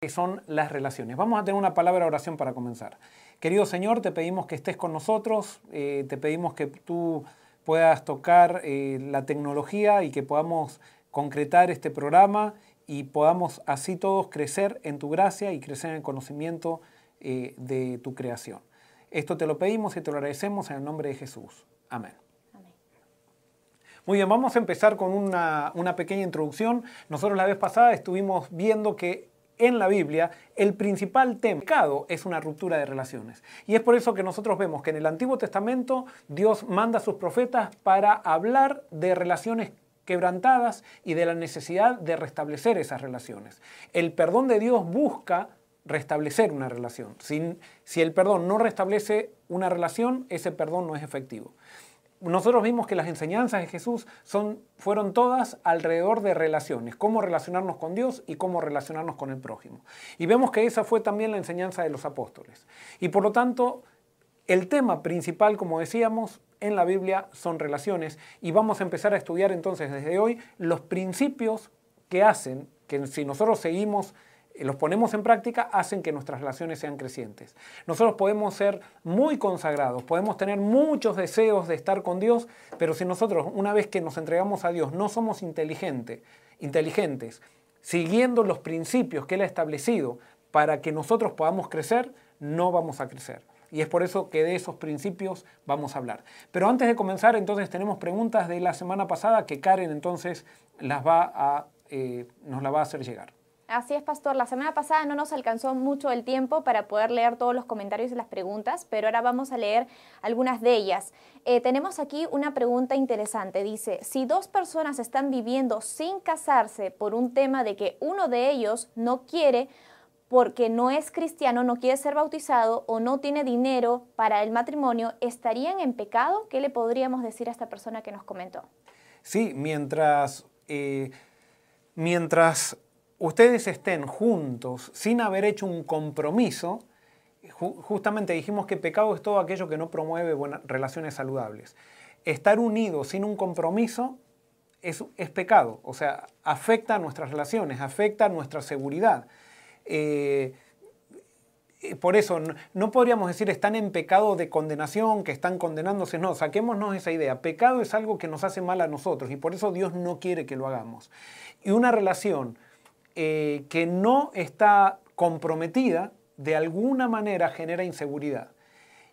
que son las relaciones. Vamos a tener una palabra de oración para comenzar. Querido Señor, te pedimos que estés con nosotros, eh, te pedimos que tú puedas tocar eh, la tecnología y que podamos concretar este programa y podamos así todos crecer en tu gracia y crecer en el conocimiento eh, de tu creación. Esto te lo pedimos y te lo agradecemos en el nombre de Jesús. Amén. Muy bien, vamos a empezar con una, una pequeña introducción. Nosotros la vez pasada estuvimos viendo que en la Biblia, el principal tema pecado es una ruptura de relaciones. Y es por eso que nosotros vemos que en el Antiguo Testamento Dios manda a sus profetas para hablar de relaciones quebrantadas y de la necesidad de restablecer esas relaciones. El perdón de Dios busca restablecer una relación. Si, si el perdón no restablece una relación, ese perdón no es efectivo nosotros vimos que las enseñanzas de Jesús son, fueron todas alrededor de relaciones, cómo relacionarnos con Dios y cómo relacionarnos con el prójimo. Y vemos que esa fue también la enseñanza de los apóstoles. Y por lo tanto, el tema principal, como decíamos, en la Biblia son relaciones y vamos a empezar a estudiar entonces desde hoy los principios que hacen que si nosotros seguimos los ponemos en práctica, hacen que nuestras relaciones sean crecientes. Nosotros podemos ser muy consagrados, podemos tener muchos deseos de estar con Dios, pero si nosotros, una vez que nos entregamos a Dios, no somos inteligentes, inteligentes, siguiendo los principios que Él ha establecido para que nosotros podamos crecer, no vamos a crecer. Y es por eso que de esos principios vamos a hablar. Pero antes de comenzar, entonces tenemos preguntas de la semana pasada que Karen entonces las va a, eh, nos va a hacer llegar. Así es, Pastor. La semana pasada no nos alcanzó mucho el tiempo para poder leer todos los comentarios y las preguntas, pero ahora vamos a leer algunas de ellas. Eh, tenemos aquí una pregunta interesante. Dice, si dos personas están viviendo sin casarse por un tema de que uno de ellos no quiere porque no es cristiano, no quiere ser bautizado o no tiene dinero para el matrimonio, ¿estarían en pecado? ¿Qué le podríamos decir a esta persona que nos comentó? Sí, mientras... Eh, mientras ustedes estén juntos sin haber hecho un compromiso, justamente dijimos que pecado es todo aquello que no promueve buenas relaciones saludables. Estar unidos sin un compromiso es, pecado, o sea, afecta a nuestras relaciones, afecta a nuestra seguridad. Eh, eh, por eso no, podríamos decir están en pecado de condenación, que están condenándose, no, saquémonos esa idea. Pecado es algo que nos hace mal a nosotros y por eso Dios no quiere que lo hagamos. Y una relación eh, que no está comprometida, de alguna manera genera inseguridad.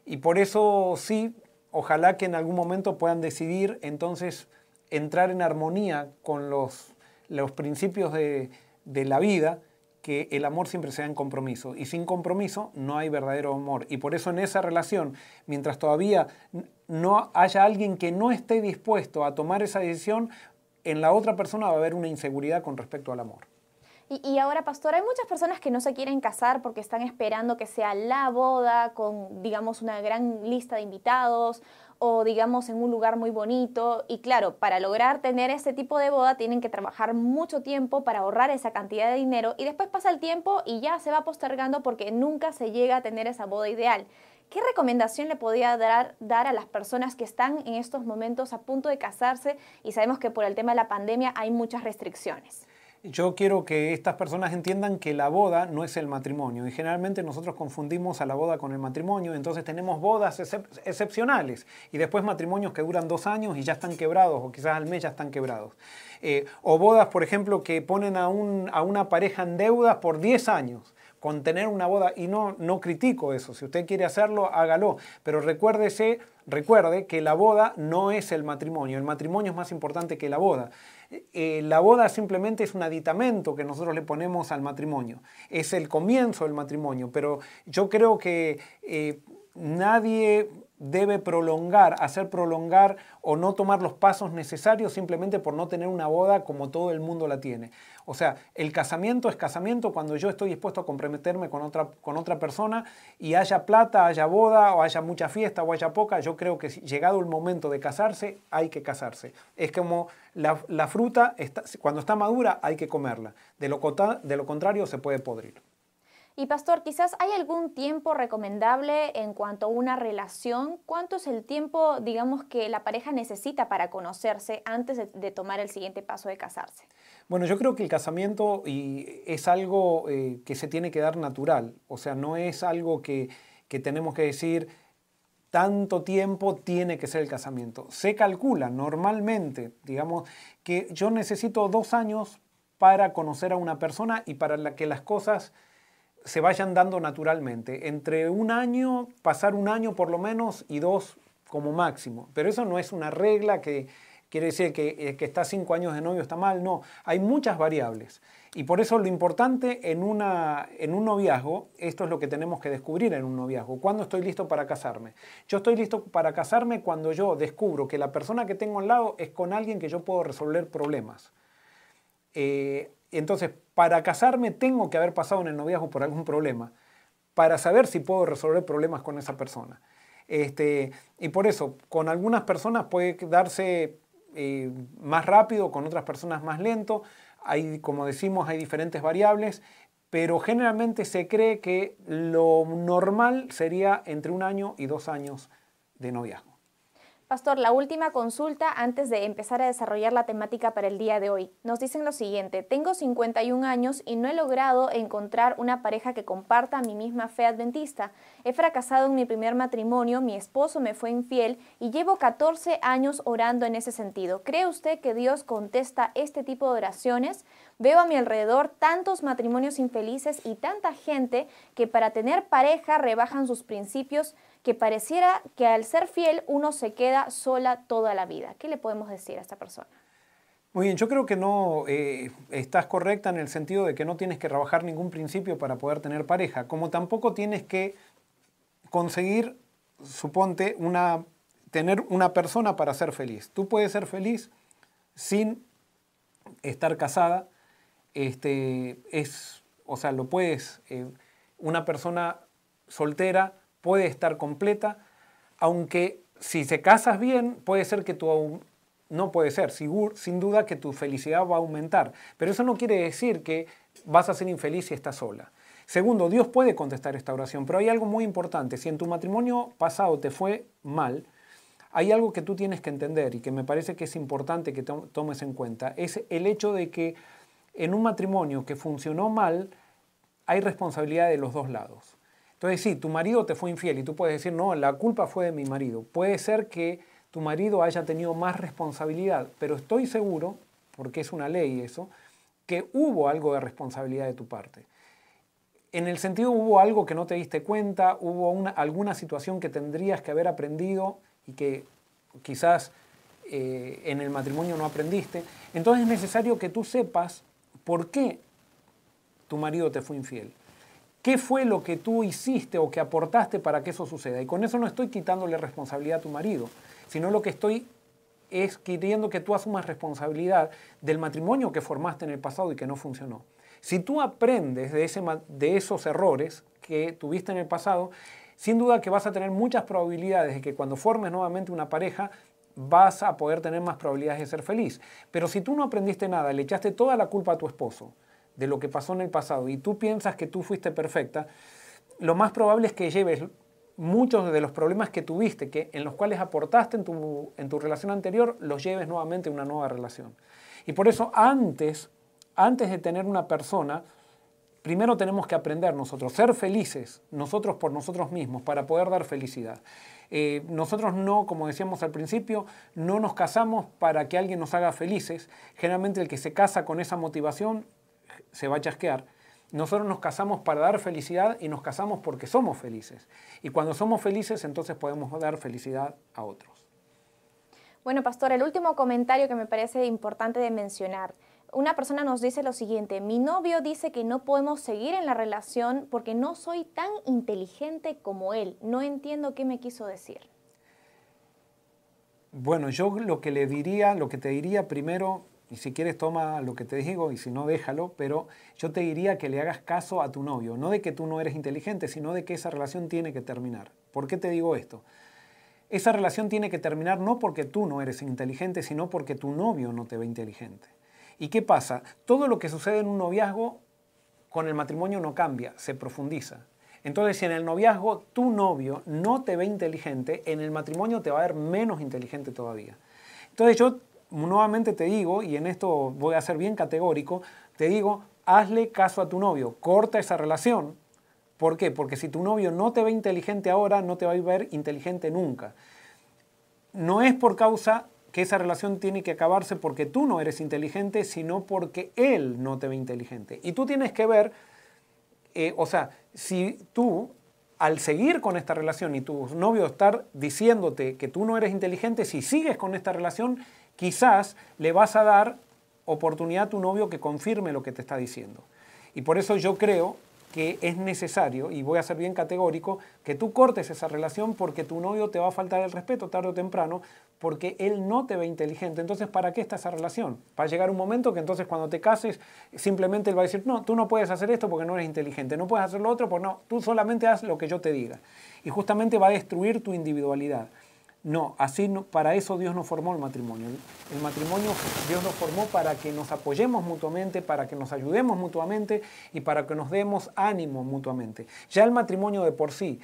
Y por eso sí, ojalá que en algún momento puedan decidir entonces entrar en armonía con los, los principios de, de la vida, que el amor siempre sea en compromiso. Y sin compromiso no hay verdadero amor. Y por eso en esa relación, mientras todavía no haya alguien que no esté dispuesto a tomar esa decisión, en la otra persona va a haber una inseguridad con respecto al amor. Y, ahora, pastor, hay muchas personas que no se quieren casar porque están esperando que sea la boda con, digamos, una gran lista de invitados o, digamos, en un lugar muy bonito. Y claro, para lograr tener ese tipo de boda tienen que trabajar mucho tiempo para ahorrar esa cantidad de dinero y después pasa el tiempo y ya se va postergando porque nunca se llega a tener esa boda ideal. ¿Qué recomendación le podría dar, dar a las personas que están en estos momentos a punto de casarse y sabemos que por el tema de la pandemia hay muchas restricciones? Yo quiero que estas personas entiendan que la boda no es el matrimonio. Y generalmente nosotros confundimos a la boda con el matrimonio, entonces tenemos bodas excepcionales. Y después matrimonios que duran dos años y ya están quebrados o quizás al mes ya están quebrados. Eh, o bodas, por ejemplo, que ponen a, un, a una pareja en deudas por 10 años. Con tener una boda, y no, no critico eso, si usted quiere hacerlo, hágalo, pero recuérdese, recuerde que la boda no es el matrimonio, el matrimonio es más importante que la boda. Eh, la boda simplemente es un aditamento que nosotros le ponemos al matrimonio, es el comienzo del matrimonio, pero yo creo que eh, nadie debe prolongar, hacer prolongar o no tomar los pasos necesarios simplemente por no tener una boda como todo el mundo la tiene. O sea, el casamiento es casamiento cuando yo estoy dispuesto a comprometerme con otra, con otra persona y haya plata, haya boda o haya mucha fiesta o haya poca, yo creo que llegado el momento de casarse, hay que casarse. Es como la, fruta, cuando está madura hay que comerla, de lo, de lo contrario se puede podrir. Y pastor, quizás hay algún tiempo recomendable en cuanto a una relación. ¿Cuánto es el tiempo, digamos, que la pareja necesita para conocerse antes de, tomar el siguiente paso de casarse? Bueno, yo creo que el casamiento es algo eh, que se tiene que dar natural. O sea, no es algo que, que tenemos que decir tanto tiempo tiene que ser el casamiento. Se calcula normalmente, digamos, que yo necesito dos años para conocer a una persona y para que las cosas se vayan dando naturalmente. Entre un año, pasar un año por lo menos y dos como máximo. Pero eso no es una regla que quiere decir que, eh, que está cinco años de novio está mal. No, hay muchas variables. Y por eso lo importante en, una, en un noviazgo, esto es lo que tenemos que descubrir en un noviazgo. ¿Cuándo estoy listo para casarme? Yo estoy listo para casarme cuando yo descubro que la persona que tengo al lado es con alguien que yo puedo resolver problemas. Eh, entonces, para casarme tengo que haber pasado en el noviazgo por algún problema, para saber si puedo resolver problemas con esa persona. Este, y por eso, con algunas personas puede darse eh, más rápido, con otras personas más lento. Hay, como decimos, hay diferentes variables, pero generalmente se cree que lo normal sería entre un año y dos años de noviazgo. Pastor, la última consulta antes de empezar a desarrollar la temática para el día de hoy. Nos dicen lo siguiente, tengo 51 años y no he logrado encontrar una pareja que comparta mi misma fe adventista. He fracasado en mi primer matrimonio, mi esposo me fue infiel y llevo 14 años orando en ese sentido. ¿Cree usted que Dios contesta este tipo de oraciones? Veo a mi alrededor tantos matrimonios infelices y tanta gente que para tener pareja rebajan sus principios que pareciera que al ser fiel uno se queda sola toda la vida. ¿Qué le podemos decir a esta persona? Muy bien, yo creo que no eh, estás correcta en el sentido de que no tienes que trabajar ningún principio para poder tener pareja, como tampoco tienes que conseguir, suponte, una, tener una persona para ser feliz. Tú puedes ser feliz sin estar casada, este, es, o sea, lo puedes, eh, una persona soltera puede estar completa, aunque si se casas bien, puede ser que tu no puede ser, sin duda que tu felicidad va a aumentar, pero eso no quiere decir que vas a ser infeliz si estás sola. Segundo, Dios puede contestar esta oración, pero hay algo muy importante. Si en tu matrimonio pasado te fue mal, hay algo que tú tienes que entender y que me parece que es importante que tomes en cuenta. Es el hecho de que en un matrimonio que funcionó mal, hay responsabilidad de los dos lados. Entonces, sí, tu marido te fue infiel y tú puedes decir, no, la culpa fue de mi marido. Puede ser que tu marido haya tenido más responsabilidad, pero estoy seguro, porque es una ley eso, que hubo algo de responsabilidad de tu parte. En el sentido hubo algo que no te diste cuenta, hubo una, alguna situación que tendrías que haber aprendido y que quizás eh, en el matrimonio no aprendiste. Entonces es necesario que tú sepas por qué tu marido te fue infiel. ¿Qué fue lo que tú hiciste o que aportaste para que eso suceda? Y con eso no estoy quitándole responsabilidad a tu marido, sino lo que estoy es queriendo que tú asumas responsabilidad del matrimonio que formaste en el pasado y que no funcionó. Si tú aprendes de, ese, de esos errores que tuviste en el pasado, sin duda que vas a tener muchas probabilidades de que cuando formes nuevamente una pareja vas a poder tener más probabilidades de ser feliz. Pero si tú no aprendiste nada, le echaste toda la culpa a tu esposo, de lo que pasó en el pasado y tú piensas que tú fuiste perfecta, lo más probable es que lleves muchos de los problemas que tuviste, que, en los cuales aportaste en tu, en tu relación anterior, los lleves nuevamente a una nueva relación. Y por eso antes, antes de tener una persona, primero tenemos que aprender nosotros, ser felices nosotros por nosotros mismos para poder dar felicidad. Eh, nosotros no, como decíamos al principio, no nos casamos para que alguien nos haga felices. Generalmente el que se casa con esa motivación se va a chasquear. Nosotros nos casamos para dar felicidad y nos casamos porque somos felices. Y cuando somos felices, entonces podemos dar felicidad a otros. Bueno, pastor, el último comentario que me parece importante de mencionar. Una persona nos dice lo siguiente, mi novio dice que no podemos seguir en la relación porque no soy tan inteligente como él. No entiendo qué me quiso decir. Bueno, yo lo que le diría, lo que te diría primero y si quieres toma lo que te digo y si no déjalo, pero yo te diría que le hagas caso a tu novio, no de que tú no eres inteligente, sino de que esa relación tiene que terminar. ¿Por qué te digo esto? Esa relación tiene que terminar no porque tú no eres inteligente, sino porque tu novio no te ve inteligente. ¿Y qué pasa? Todo lo que sucede en un noviazgo con el matrimonio no cambia, se profundiza. Entonces, si en el noviazgo tu novio no te ve inteligente, en el matrimonio te va a ver menos inteligente todavía. Entonces, yo nuevamente te digo, y en esto voy a ser bien categórico, te digo, hazle caso a tu novio, corta esa relación. ¿Por qué? Porque si tu novio no te ve inteligente ahora, no te va a ver inteligente nunca. No es por causa que esa relación tiene que acabarse porque tú no eres inteligente, sino porque él no te ve inteligente. Y tú tienes que ver, eh, o sea, si tú al seguir con esta relación y tu novio estar diciéndote que tú no eres inteligente, si sigues con esta relación, quizás le vas a dar oportunidad a tu novio que confirme lo que te está diciendo. Y por eso yo creo que es necesario, y voy a ser bien categórico, que tú cortes esa relación porque tu novio te va a faltar el respeto tarde o temprano, porque él no te ve inteligente. Entonces, ¿para qué está esa relación? Va a llegar un momento que entonces cuando te cases, simplemente él va a decir, no, tú no puedes hacer esto porque no eres inteligente, no puedes hacer lo otro porque no, tú solamente haz lo que yo te diga. Y justamente va a destruir tu individualidad. No, así no, para eso Dios nos formó el matrimonio. El matrimonio Dios nos formó para que nos apoyemos mutuamente, para que nos ayudemos mutuamente y para que nos demos ánimo mutuamente. Ya el matrimonio de por sí,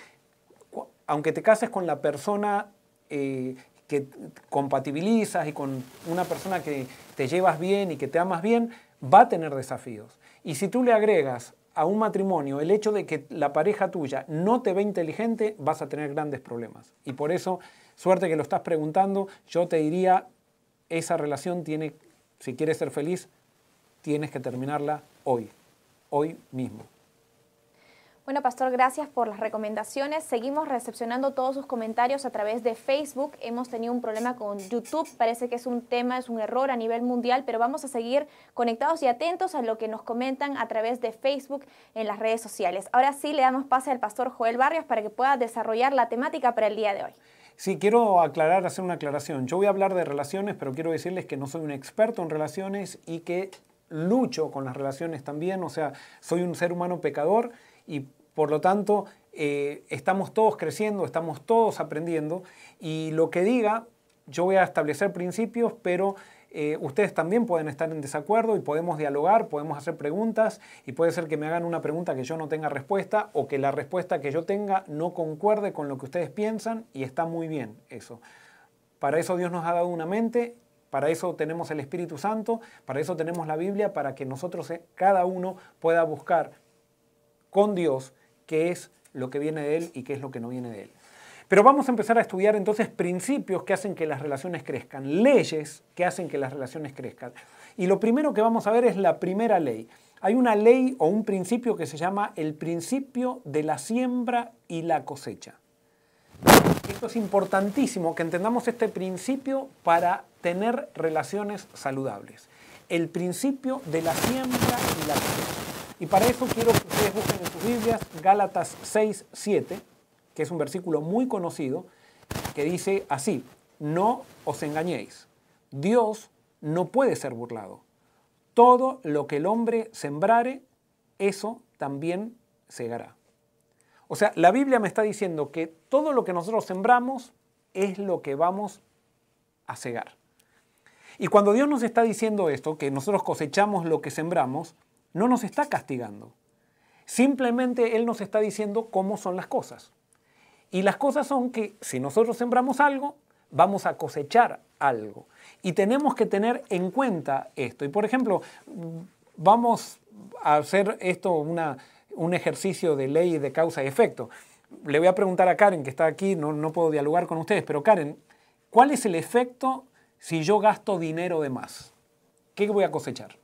aunque te cases con la persona eh, que compatibilizas y con una persona que te llevas bien y que te amas bien, va a tener desafíos. Y si tú le agregas a un matrimonio el hecho de que la pareja tuya no te ve inteligente, vas a tener grandes problemas. Y por eso Suerte que lo estás preguntando, yo te diría, esa relación tiene, si quieres ser feliz, tienes que terminarla hoy, hoy mismo. Bueno, Pastor, gracias por las recomendaciones. Seguimos recepcionando todos sus comentarios a través de Facebook. Hemos tenido un problema con YouTube. Parece que es un tema, es un error a nivel mundial, pero vamos a seguir conectados y atentos a lo que nos comentan a través de Facebook en las redes sociales. Ahora sí le damos pase al Pastor Joel Barrios para que pueda desarrollar la temática para el día de hoy. Sí, quiero aclarar, hacer una aclaración. Yo voy a hablar de relaciones, pero quiero decirles que no soy un experto en relaciones y que lucho con las relaciones también. O sea, soy un ser humano pecador y por lo tanto eh, estamos todos creciendo, estamos todos aprendiendo y lo que diga, yo voy a establecer principios, pero eh, ustedes también pueden estar en desacuerdo y podemos dialogar, podemos hacer preguntas y puede ser que me hagan una pregunta que yo no tenga respuesta o que la respuesta que yo tenga no concuerde con lo que ustedes piensan y está muy bien eso. Para eso Dios nos ha dado una mente, para eso tenemos el Espíritu Santo, para eso tenemos la Biblia, para que nosotros, eh, cada uno, pueda buscar con Dios qué es lo que viene de Él y qué es lo que no viene de Él. Pero vamos a empezar a estudiar entonces principios que hacen que las relaciones crezcan, leyes que hacen que las relaciones crezcan. Y lo primero que vamos a ver es la primera ley. Hay una ley o un principio que se llama el principio de la siembra y la cosecha. Esto es importantísimo que entendamos este principio para tener relaciones saludables. El principio de la siembra y la cosecha. Y para eso quiero que ustedes busquen en sus Biblias Gálatas 6, 7 que es un versículo muy conocido, que dice así, no os engañéis, Dios no puede ser burlado. Todo lo que el hombre sembrare, eso también segará. O sea, la Biblia me está diciendo que todo lo que nosotros sembramos es lo que vamos a cegar. Y cuando Dios nos está diciendo esto, que nosotros cosechamos lo que sembramos, no nos está castigando. Simplemente Él nos está diciendo cómo son las cosas. Y las cosas son que si nosotros sembramos algo, vamos a cosechar algo. Y tenemos que tener en cuenta esto. Y por ejemplo, vamos a hacer esto una, un ejercicio de ley de causa y efecto. Le voy a preguntar a Karen, que está aquí, no, no puedo dialogar con ustedes, pero Karen, ¿cuál es el efecto si yo gasto dinero de más? ¿Qué voy a cosechar?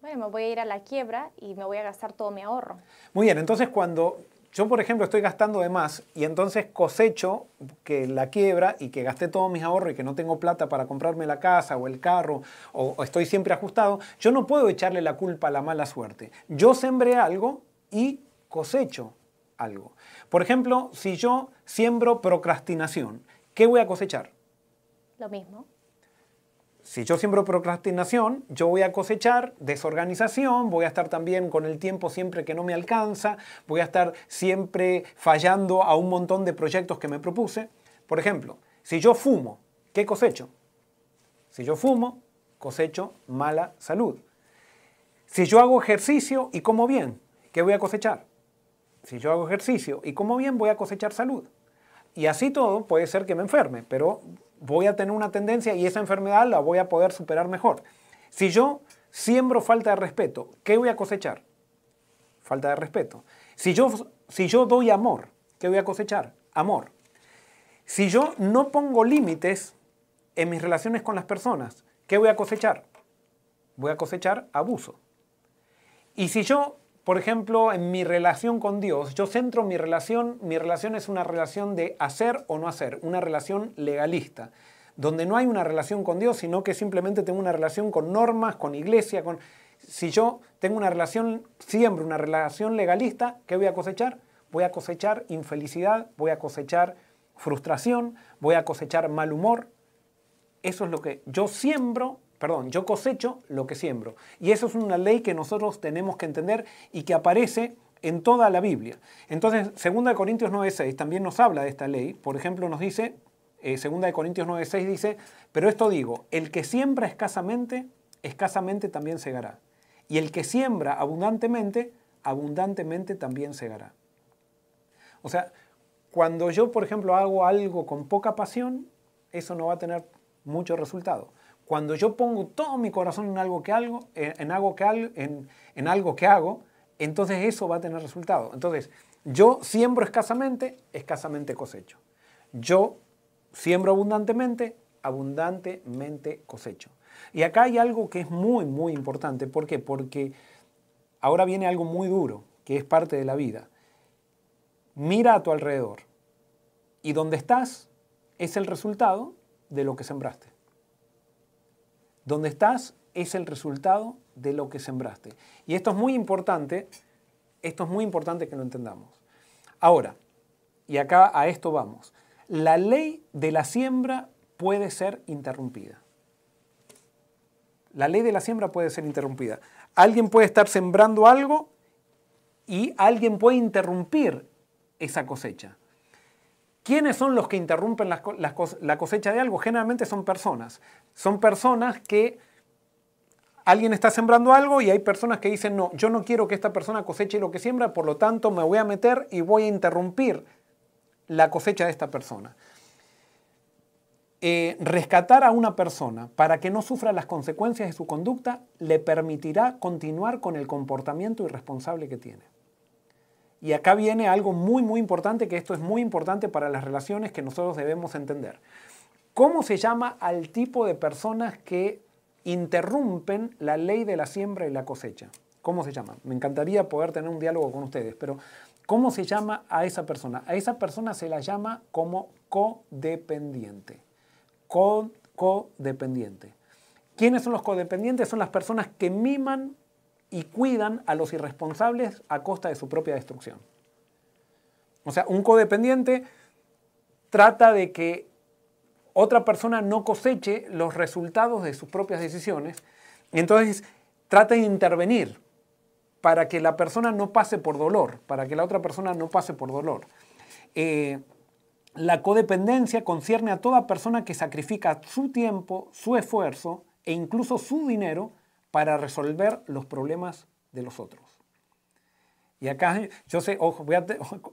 Bueno, me voy a ir a la quiebra y me voy a gastar todo mi ahorro. Muy bien, entonces cuando yo, por ejemplo, estoy gastando de más y entonces cosecho que la quiebra y que gasté todos mis ahorros y que no tengo plata para comprarme la casa o el carro o, estoy siempre ajustado, yo no puedo echarle la culpa a la mala suerte. Yo sembré algo y cosecho algo. Por ejemplo, si yo siembro procrastinación, ¿qué voy a cosechar? Lo mismo. Si yo siembro procrastinación, yo voy a cosechar desorganización, voy a estar también con el tiempo siempre que no me alcanza, voy a estar siempre fallando a un montón de proyectos que me propuse. Por ejemplo, si yo fumo, ¿qué cosecho? Si yo fumo, cosecho mala salud. Si yo hago ejercicio y como bien, ¿qué voy a cosechar? Si yo hago ejercicio y como bien, voy a cosechar salud. Y así todo puede ser que me enferme, pero voy a tener una tendencia y esa enfermedad la voy a poder superar mejor. Si yo siembro falta de respeto, ¿qué voy a cosechar? Falta de respeto. Si yo, si yo doy amor, ¿qué voy a cosechar? Amor. Si yo no pongo límites en mis relaciones con las personas, ¿qué voy a cosechar? Voy a cosechar abuso. Y si yo por ejemplo, en mi relación con Dios, yo centro mi relación, mi relación es una relación de hacer o no hacer, una relación legalista, donde no hay una relación con Dios, sino que simplemente tengo una relación con normas, con iglesia, con... Si yo tengo una relación, siempre una relación legalista, ¿qué voy a cosechar? Voy a cosechar infelicidad, voy a cosechar frustración, voy a cosechar mal humor. Eso es lo que yo siembro perdón, yo cosecho lo que siembro. Y eso es una ley que nosotros tenemos que entender y que aparece en toda la Biblia. Entonces, 2 Corintios 9.6 también nos habla de esta ley. Por ejemplo, nos dice, eh, 2 Corintios 9.6 dice, pero esto digo, el que siembra escasamente, escasamente también segará. Y el que siembra abundantemente, abundantemente también segará. O sea, cuando yo, por ejemplo, hago algo con poca pasión, eso no va a tener mucho resultado. Cuando yo pongo todo mi corazón en algo que, algo, en, algo que, en, algo que hago, entonces eso va a tener resultado. Entonces, yo siembro escasamente, escasamente cosecho. Yo siembro abundantemente, abundantemente cosecho. Y acá hay algo que es muy, muy importante. ¿Por qué? Porque ahora viene algo muy duro, que es parte de la vida. Mira a tu alrededor. Y donde estás es el resultado de lo que sembraste. Donde estás es el resultado de lo que sembraste. Y esto es muy importante, esto es muy importante que lo entendamos. Ahora, y acá a esto vamos, la ley de la siembra puede ser interrumpida. La ley de la siembra puede ser interrumpida. Alguien puede estar sembrando algo y alguien puede interrumpir esa cosecha. ¿Quiénes son los que interrumpen la cosecha de algo? Generalmente son personas. Son personas que alguien está sembrando algo y hay personas que dicen, no, yo no quiero que esta persona coseche lo que siembra, por lo tanto me voy a meter y voy a interrumpir la cosecha de esta persona. Eh, rescatar a una persona para que no sufra las consecuencias de su conducta le permitirá continuar con el comportamiento irresponsable que tiene. Y acá viene algo muy, muy importante, que esto es muy importante para las relaciones que nosotros debemos entender. ¿Cómo se llama al tipo de personas que interrumpen la ley de la siembra y la cosecha? ¿Cómo se llama? Me encantaría poder tener un diálogo con ustedes, pero ¿cómo se llama a esa persona? A esa persona se la llama como codependiente. codependiente. ¿Quiénes son los codependientes? Son las personas que miman y cuidan a los irresponsables a costa de su propia destrucción. O sea, un codependiente trata de que otra persona no coseche los resultados de sus propias decisiones entonces trata de intervenir para que la persona no pase por dolor, para que la otra persona no pase por dolor. Eh, la codependencia concierne a toda persona que sacrifica su tiempo, su esfuerzo e incluso su dinero para resolver los problemas de los otros. Y acá, yo sé, ojo,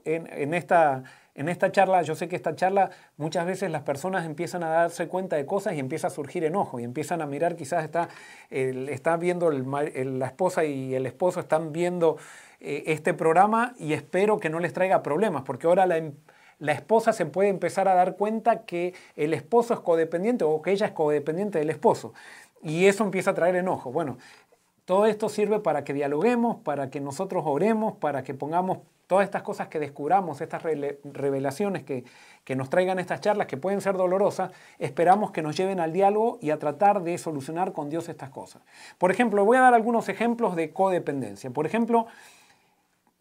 en, esta, en esta charla, yo sé que esta charla muchas veces las personas empiezan a darse cuenta de cosas y empieza a surgir enojo y empiezan a mirar, quizás está, viendo la esposa y el esposo están viendo eh, este programa y espero que no les traiga problemas, porque ahora la, la esposa se puede empezar a dar cuenta que el esposo es codependiente o que ella es codependiente del esposo. Y eso empieza a traer enojo. Bueno, todo esto sirve para que dialoguemos, para que nosotros oremos, para que pongamos todas estas cosas que descubramos, estas revelaciones que, que, nos traigan estas charlas que pueden ser dolorosas, esperamos que nos lleven al diálogo y a tratar de solucionar con Dios estas cosas. Por ejemplo, voy a dar algunos ejemplos de codependencia. Por ejemplo,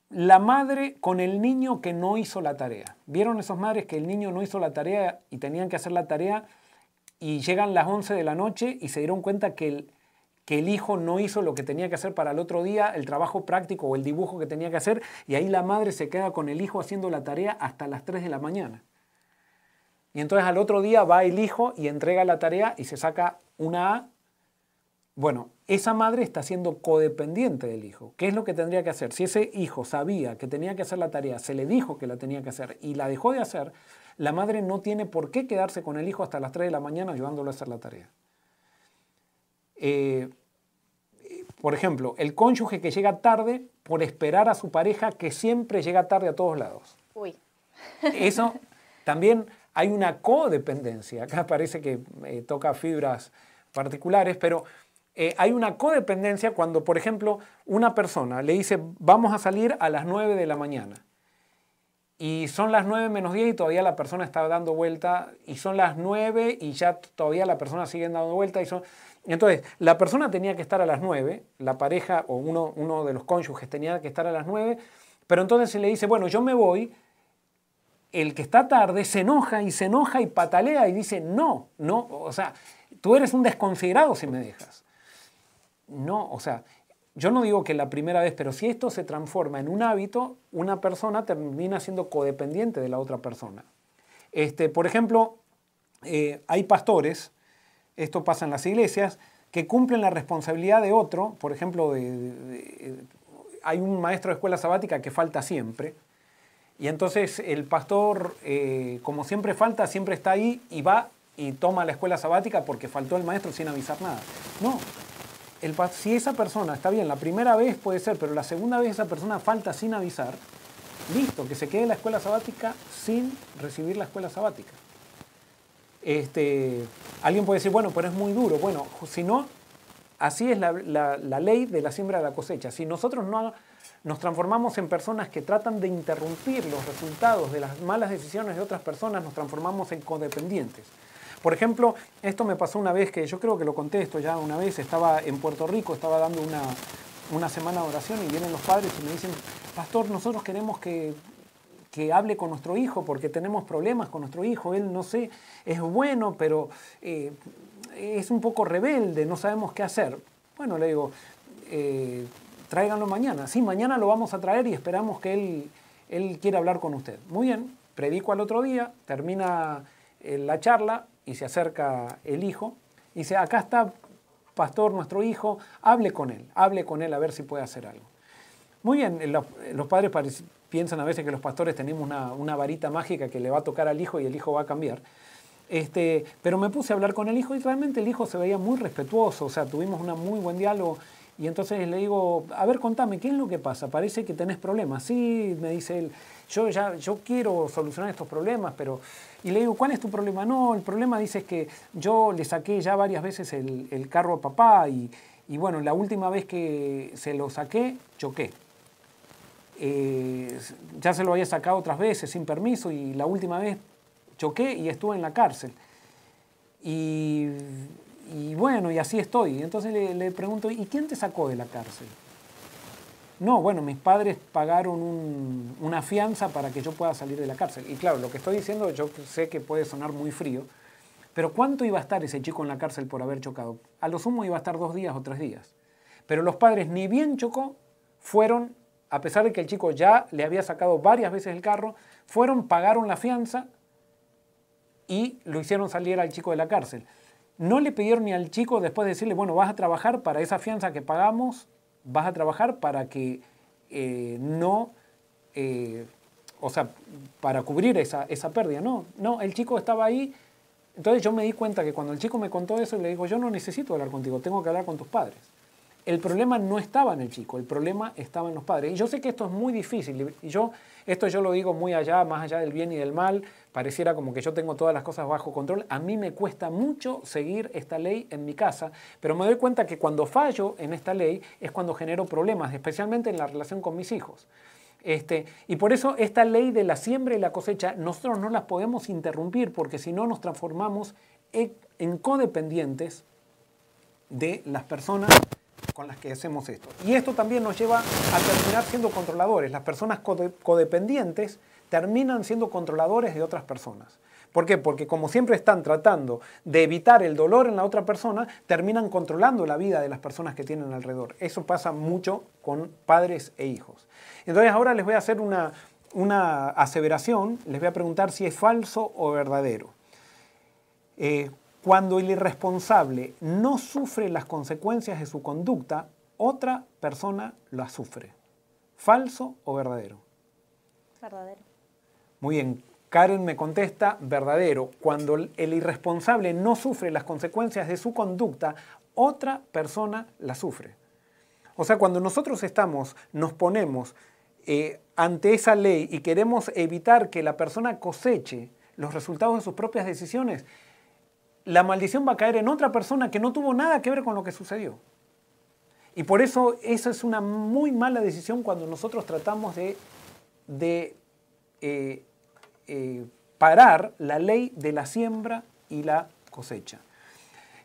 la madre con el niño que no hizo la tarea. ¿Vieron esos madres que el niño no hizo la tarea y tenían que hacer la tarea y llegan las 11 de la noche y se dieron cuenta que el, que el hijo no hizo lo que tenía que hacer para el otro día, el trabajo práctico o el dibujo que tenía que hacer, y ahí la madre se queda con el hijo haciendo la tarea hasta las 3 de la mañana. Y entonces al otro día va el hijo y entrega la tarea y se saca una A. Bueno, esa madre está siendo codependiente del hijo. ¿Qué es lo que tendría que hacer? Si ese hijo sabía que tenía que hacer la tarea, se le dijo que la tenía que hacer y la dejó de hacer, la madre no tiene por qué quedarse con el hijo hasta las 3 de la mañana ayudándolo a hacer la tarea. Eh, por ejemplo, el cónyuge que llega tarde por esperar a su pareja que siempre llega tarde a todos lados. Uy. Eso también hay una codependencia. Acá parece que eh, toca fibras particulares, pero eh, hay una codependencia cuando, por ejemplo, una persona le dice, vamos a salir a las 9 de la mañana. Y son las 9 menos 10 y todavía la persona está dando vuelta. Y son las 9 y ya todavía la persona sigue dando vuelta. Y son... Entonces, la persona tenía que estar a las 9, la pareja o uno, uno de los cónyuges tenía que estar a las 9, pero entonces se le dice, bueno, yo me voy. El que está tarde se enoja y se enoja y patalea y dice, no, no, o sea, tú eres un desconsiderado si me dejas. No, o sea, yo no digo que la primera vez, pero si esto se transforma en un hábito, una persona termina siendo codependiente de la otra persona. Este, por ejemplo, eh, hay pastores, esto pasa en las iglesias, que cumplen la responsabilidad de otro, por ejemplo, hay un maestro de escuela sabática que falta siempre, y entonces el pastor, eh, como siempre falta, siempre está ahí y va y toma la escuela sabática porque faltó el maestro sin avisar nada. No, si esa persona, está bien, la primera vez puede ser, pero la segunda vez esa persona falta sin avisar, listo, que se quede la escuela sabática sin recibir la escuela sabática. Este, alguien puede decir, bueno, pero es muy duro. Bueno, si no, así es la, la ley de la siembra de la cosecha. Si nosotros no nos transformamos en personas que tratan de interrumpir los resultados de las malas decisiones de otras personas, nos transformamos en codependientes. Por ejemplo, esto me pasó una vez que yo creo que lo contesto ya una vez, estaba en Puerto Rico, estaba dando una, una semana de oración y vienen los padres y me dicen, pastor, nosotros queremos que, que hable con nuestro hijo porque tenemos problemas con nuestro hijo, él no sé, es bueno, pero eh, es un poco rebelde, no sabemos qué hacer. Bueno, le digo, eh, tráiganlo mañana. Sí, mañana lo vamos a traer y esperamos que él, él quiera hablar con usted. Muy bien, predico al otro día, termina eh, la charla, y se acerca el hijo y dice, acá está pastor nuestro hijo, hable con él, hable con él a ver si puede hacer algo. Muy bien, los, padres piensan a veces que los pastores tenemos una, varita mágica que le va a tocar al hijo y el hijo va a cambiar. Este, pero me puse a hablar con el hijo y realmente el hijo se veía muy respetuoso, o sea, tuvimos un muy buen diálogo y entonces le digo, a ver, contame, ¿qué es lo que pasa? Parece que tenés problemas. Sí, me dice él, yo ya yo quiero solucionar estos problemas, pero y le digo, ¿cuál es tu problema? No, el problema dice que yo le saqué ya varias veces el, carro a papá y, bueno, la última vez que se lo saqué, choqué. Eh, ya se lo había sacado otras veces sin permiso y la última vez choqué y estuve en la cárcel. Y, bueno, y así estoy. Entonces le, le pregunto, ¿y quién te sacó de la cárcel? No, bueno, mis padres pagaron una fianza para que yo pueda salir de la cárcel. Y claro, lo que estoy diciendo yo sé que puede sonar muy frío, pero ¿cuánto iba a estar ese chico en la cárcel por haber chocado? A lo sumo iba a estar dos días o tres días. Pero los padres ni bien chocó, fueron, a pesar de que el chico ya le había sacado varias veces el carro, fueron, pagaron la fianza y lo hicieron salir al chico de la cárcel. No le pidieron ni al chico después de decirle, bueno, vas a trabajar para esa fianza que pagamos vas a trabajar para que eh, no, eh, o sea, para cubrir esa, esa pérdida. No, no, el chico estaba ahí. Entonces yo me di cuenta que cuando el chico me contó eso, le digo, yo no necesito hablar contigo, tengo que hablar con tus padres. El problema no estaba en el chico, el problema estaba en los padres. Y yo sé que esto es muy difícil. Y yo, esto yo lo digo muy allá, más allá del bien y del mal. Pareciera como que yo tengo todas las cosas bajo control. A mí me cuesta mucho seguir esta ley en mi casa, pero me doy cuenta que cuando fallo en esta ley es cuando genero problemas, especialmente en la relación con mis hijos. Este, y por eso esta ley de la siembra y la cosecha, nosotros no las podemos interrumpir porque si no nos transformamos en codependientes de las personas con las que hacemos esto. Y esto también nos lleva a terminar siendo controladores. Las personas codependientes terminan siendo controladores de otras personas. ¿Por qué? Porque como siempre están tratando de evitar el dolor en la otra persona, terminan controlando la vida de las personas que tienen alrededor. Eso pasa mucho con padres e hijos. Entonces ahora les voy a hacer una, una aseveración, les voy a preguntar si es falso o verdadero. Eh, cuando el irresponsable no sufre las consecuencias de su conducta, otra persona las sufre. ¿Falso o verdadero? Verdadero. Muy bien. Karen me contesta, verdadero. Cuando el irresponsable no sufre las consecuencias de su conducta, otra persona las sufre. O sea, cuando nosotros estamos, nos ponemos eh, ante esa ley y queremos evitar que la persona coseche los resultados de sus propias decisiones, la maldición va a caer en otra persona que no tuvo nada que ver con lo que sucedió. Y por eso esa es una muy mala decisión cuando nosotros tratamos de, eh, eh, parar la ley de la siembra y la cosecha.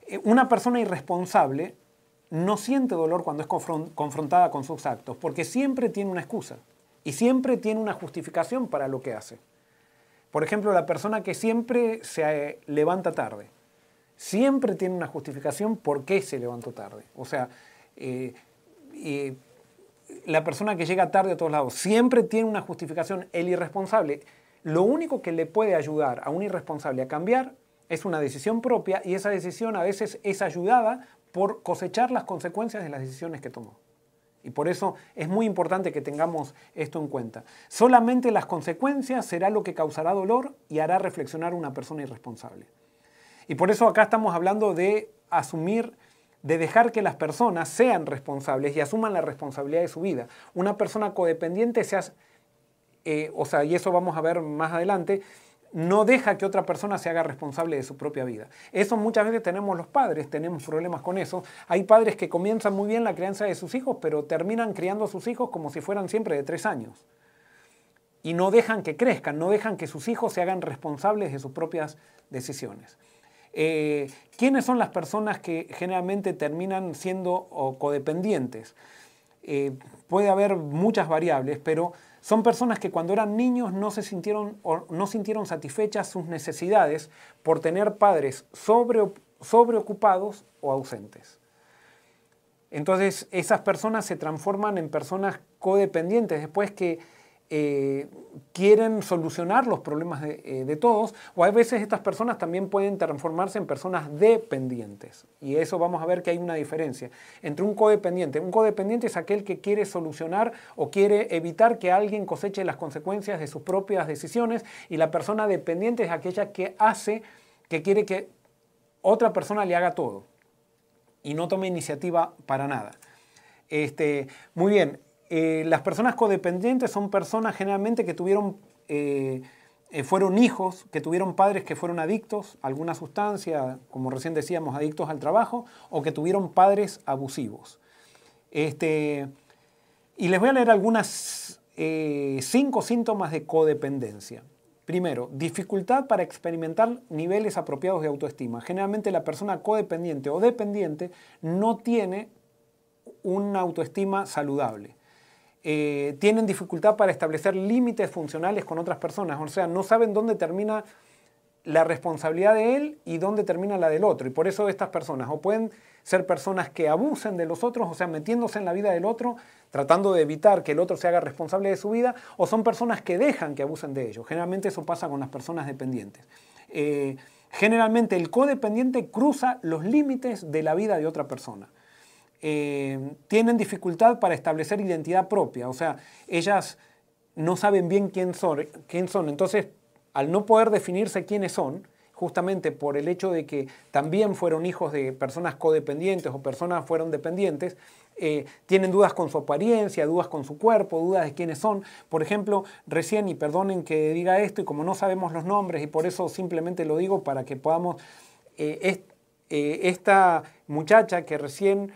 Eh, una persona irresponsable no siente dolor cuando es confrontada con sus actos, porque siempre tiene una excusa y siempre tiene una justificación para lo que hace. Por ejemplo, la persona que siempre se levanta tarde siempre tiene una justificación por qué se levantó tarde. O sea, eh, la persona que llega tarde a todos lados siempre tiene una justificación. El irresponsable, lo único que le puede ayudar a un irresponsable a cambiar es una decisión propia y esa decisión a veces es ayudada por cosechar las consecuencias de las decisiones que tomó. Y por eso es muy importante que tengamos esto en cuenta. Solamente las consecuencias será lo que causará dolor y hará reflexionar a una persona irresponsable. Y por eso acá estamos hablando de asumir, de dejar que las personas sean responsables y asuman la responsabilidad de su vida. Una persona codependiente se hace, eh, o sea, y eso vamos a ver más adelante, no deja que otra persona se haga responsable de su propia vida. Eso muchas veces tenemos los padres, tenemos problemas con eso. Hay padres que comienzan muy bien la crianza de sus hijos, pero terminan criando a sus hijos como si fueran siempre de tres años. Y no dejan que crezcan, no dejan que sus hijos se hagan responsables de sus propias decisiones. Eh, ¿Quiénes son las personas que generalmente terminan siendo codependientes? Eh, puede haber muchas variables, pero son personas que cuando eran niños no se sintieron, no sintieron satisfechas sus necesidades por tener padres sobre, sobreocupados o ausentes. Entonces esas personas se transforman en personas codependientes después que eh, quieren solucionar los problemas eh, de, todos, o a veces estas personas también pueden transformarse en personas dependientes. Y eso vamos a ver que hay una diferencia entre un codependiente. Un codependiente es aquel que quiere solucionar o quiere evitar que alguien coseche las consecuencias de sus propias decisiones, y la persona dependiente es aquella que hace, que quiere que otra persona le haga todo y no tome iniciativa para nada. Este, muy bien, eh, las personas codependientes son personas generalmente que tuvieron, eh, eh, fueron hijos, que tuvieron padres que fueron adictos a alguna sustancia, como recién decíamos, adictos al trabajo, o que tuvieron padres abusivos. Este, y les voy a leer algunas cinco síntomas de codependencia. Primero, dificultad para experimentar niveles apropiados de autoestima. Generalmente la persona codependiente o dependiente no tiene una autoestima saludable. Eh, tienen dificultad para establecer límites funcionales con otras personas, o sea, no saben dónde termina la responsabilidad de él y dónde termina la del otro. Y por eso estas personas o pueden ser personas que abusen de los otros, o sea, metiéndose en la vida del otro, tratando de evitar que el otro se haga responsable de su vida, o son personas que dejan que abusen de ellos. Generalmente eso pasa con las personas dependientes. Eh, generalmente el codependiente cruza los límites de la vida de otra persona. Eh, tienen dificultad para establecer identidad propia, o sea, ellas no saben bien quién son, quién son. Entonces, al no poder definirse quiénes son, justamente por el hecho de que también fueron hijos de personas codependientes o personas fueron dependientes, eh, tienen dudas con su apariencia, dudas con su cuerpo, dudas de quiénes son. Por ejemplo, recién, y perdonen que diga esto, y como no sabemos los nombres, y por eso simplemente lo digo para que podamos, eh, esta muchacha que recién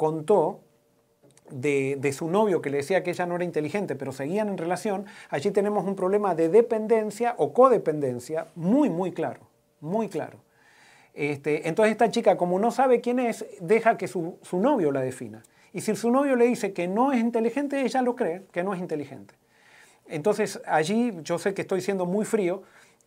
contó de, su novio que le decía que ella no era inteligente, pero seguían en relación, allí tenemos un problema de dependencia o codependencia muy, muy claro, muy claro. Este, entonces esta chica, como no sabe quién es, deja que su, su novio la defina. Y si su novio le dice que no es inteligente, ella lo cree, que no es inteligente. Entonces allí yo sé que estoy siendo muy frío,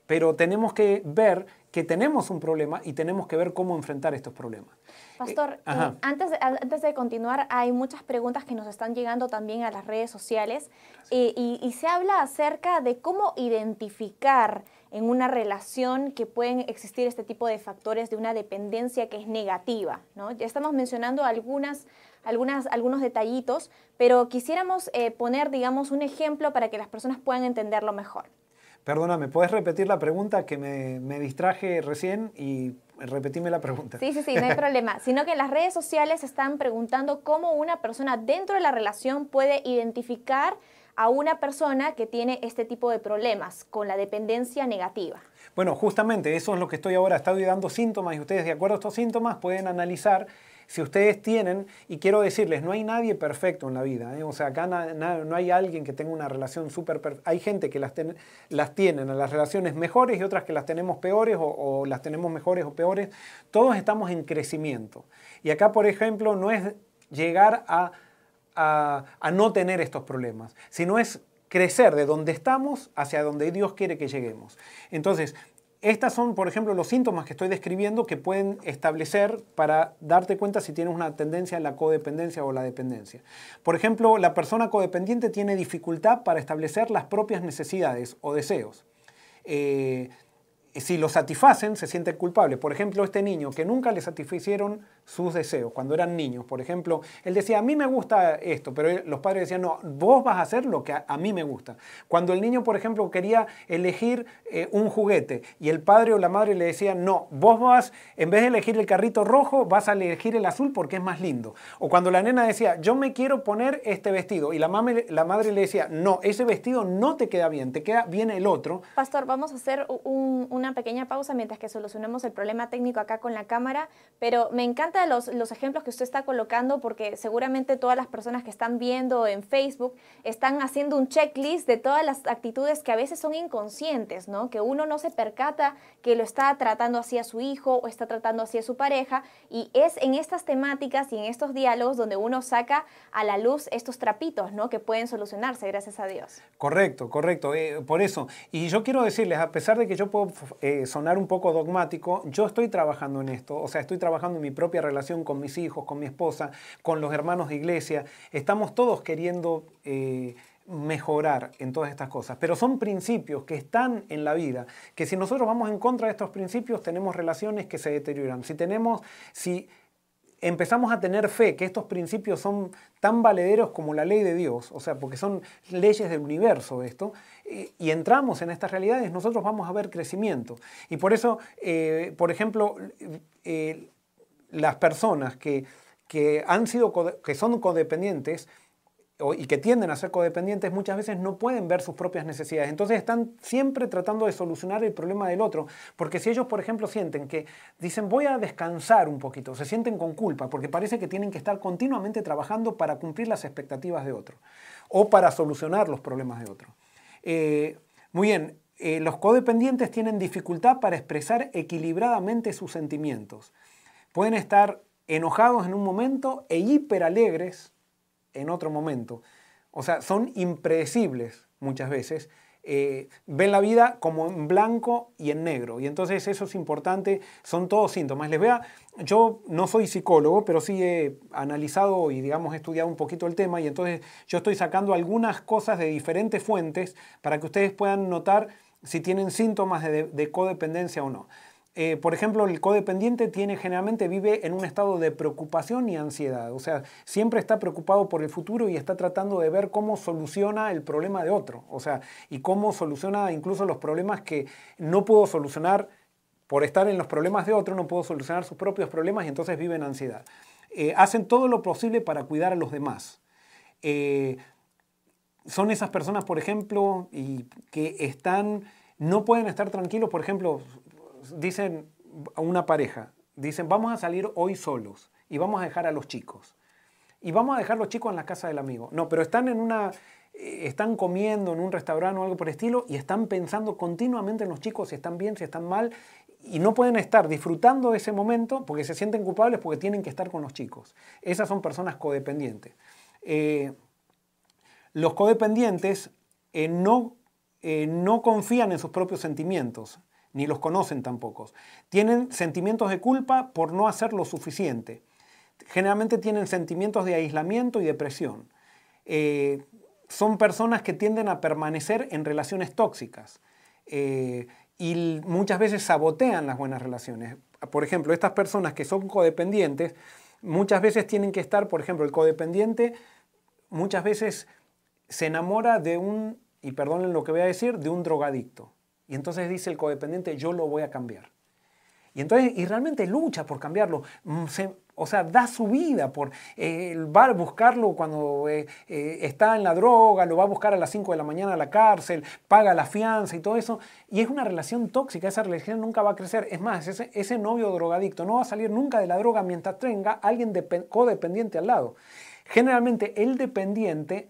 pero tenemos que ver que tenemos un problema y tenemos que ver cómo enfrentar estos problemas. Pastor, eh, eh, antes, antes de continuar, hay muchas preguntas que nos están llegando también a las redes sociales eh, y, se habla acerca de cómo identificar en una relación que pueden existir este tipo de factores de una dependencia que es negativa. ¿no? Ya estamos mencionando algunas, algunas, algunos detallitos, pero quisiéramos poner, digamos, un ejemplo para que las personas puedan entenderlo mejor. Perdóname, ¿puedes repetir la pregunta que me, me distraje recién y repetime la pregunta? Sí, sí, sí, no hay problema. Sino que en las redes sociales están preguntando cómo una persona dentro de la relación puede identificar a una persona que tiene este tipo de problemas con la dependencia negativa. Bueno, justamente eso es lo que estoy ahora, estoy dando síntomas y ustedes de acuerdo a estos síntomas pueden analizar si ustedes tienen, y quiero decirles, no hay nadie perfecto en la vida, ¿eh? o sea, acá no hay alguien que tenga una relación súper perfecta, hay gente que las, las tienen, las relaciones mejores y otras que las tenemos peores o, las tenemos mejores o peores, todos estamos en crecimiento. Y acá, por ejemplo, no es llegar a, a no tener estos problemas, sino es crecer de donde estamos hacia donde Dios quiere que lleguemos. Entonces, estas son, por ejemplo, los síntomas que estoy describiendo que pueden establecer para darte cuenta si tienes una tendencia en la codependencia o la dependencia. Por ejemplo, la persona codependiente tiene dificultad para establecer las propias necesidades o deseos. Eh, si lo satisfacen, se siente culpable. Por ejemplo, este niño que nunca le satisficieron sus deseos cuando eran niños. Por ejemplo, él decía, a mí me gusta esto, pero los padres decían, no, vos vas a hacer lo que a, mí me gusta. Cuando el niño, por ejemplo, quería elegir eh, un juguete y el padre o la madre le decían, no, vos vas, en vez de elegir el carrito rojo, vas a elegir el azul porque es más lindo. O cuando la nena decía, yo me quiero poner este vestido y la, la madre le decía, no, ese vestido no te queda bien, te queda bien el otro. Pastor, vamos a hacer una pequeña pausa mientras que solucionemos el problema técnico acá con la cámara, pero me encanta los, los ejemplos que usted está colocando porque seguramente todas las personas que están viendo en Facebook están haciendo un checklist de todas las actitudes que a veces son inconscientes, ¿no? Que uno no se percata que lo está tratando así a su hijo o está tratando así a su pareja y es en estas temáticas y en estos diálogos donde uno saca a la luz estos trapitos, ¿no? Que pueden solucionarse, gracias a Dios. Correcto, correcto. Eh, por eso. Y yo quiero decirles, a pesar de que yo puedo eh, sonar un poco dogmático, yo estoy trabajando en esto, o sea, estoy trabajando en mi propia relación con mis hijos, con mi esposa, con los hermanos de iglesia. Estamos todos queriendo eh, mejorar en todas estas cosas, pero son principios que están en la vida, que si nosotros vamos en contra de estos principios tenemos relaciones que se deterioran. Si tenemos, si empezamos a tener fe que estos principios son tan valederos como la ley de Dios, o sea, porque son leyes del universo esto, eh, y entramos en estas realidades, nosotros vamos a ver crecimiento. Y por eso, eh, por ejemplo, las personas que, han sido, que son codependientes y que tienden a ser codependientes muchas veces no pueden ver sus propias necesidades. Entonces están siempre tratando de solucionar el problema del otro. Porque si ellos, por ejemplo, sienten que dicen voy a descansar un poquito, se sienten con culpa porque parece que tienen que estar continuamente trabajando para cumplir las expectativas de otro o para solucionar los problemas de otro. Eh, muy bien, eh, los codependientes tienen dificultad para expresar equilibradamente sus sentimientos. Pueden estar enojados en un momento e hiperalegres en otro momento. O sea, son impredecibles muchas veces. Eh, ven la vida como en blanco y en negro. Y entonces eso es importante, son todos síntomas. Les vea, yo no soy psicólogo, pero sí he analizado y digamos he estudiado un poquito el tema y entonces yo estoy sacando algunas cosas de diferentes fuentes para que ustedes puedan notar si tienen síntomas de codependencia o no. Eh, por ejemplo, el codependiente tiene, generalmente vive en un estado de preocupación y ansiedad. O sea, siempre está preocupado por el futuro y está tratando de ver cómo soluciona el problema de otro. O sea, y cómo soluciona incluso los problemas que no puedo solucionar por estar en los problemas de otro, no puedo solucionar sus propios problemas y entonces vive en ansiedad. Eh, hacen todo lo posible para cuidar a los demás. Eh, son esas personas, por ejemplo, y que están, no pueden estar tranquilos, por ejemplo, dicen a una pareja, dicen, vamos a salir hoy solos y vamos a dejar a los chicos. Y vamos a dejar a los chicos en la casa del amigo. No, pero están en una, eh, están comiendo en un restaurante o algo por el estilo y están pensando continuamente en los chicos si están bien, si están mal y no pueden estar disfrutando de ese momento porque se sienten culpables porque tienen que estar con los chicos. Esas son personas codependientes. Eh, los codependientes eh, no no confían en sus propios sentimientos, ni los conocen tampoco. Tienen sentimientos de culpa por no hacer lo suficiente. Generalmente tienen sentimientos de aislamiento y depresión. Eh, son personas que tienden a permanecer en relaciones tóxicas eh, y muchas veces sabotean las buenas relaciones. Por ejemplo, estas personas que son codependientes, muchas veces tienen que estar, por ejemplo, el codependiente muchas veces se enamora de un, y perdonen lo que voy a decir, de un drogadicto. Y entonces dice el codependiente, yo lo voy a cambiar. Y entonces, y realmente lucha por cambiarlo. Mm, o sea, da su vida por, eh, va a buscarlo cuando eh, eh, está en la droga, lo va a buscar a las 5 de la mañana a la cárcel, paga la fianza y todo eso. Y es una relación tóxica, esa relación nunca va a crecer. Es más, ese, ese novio drogadicto no va a salir nunca de la droga mientras tenga alguien codependiente al lado. Generalmente el dependiente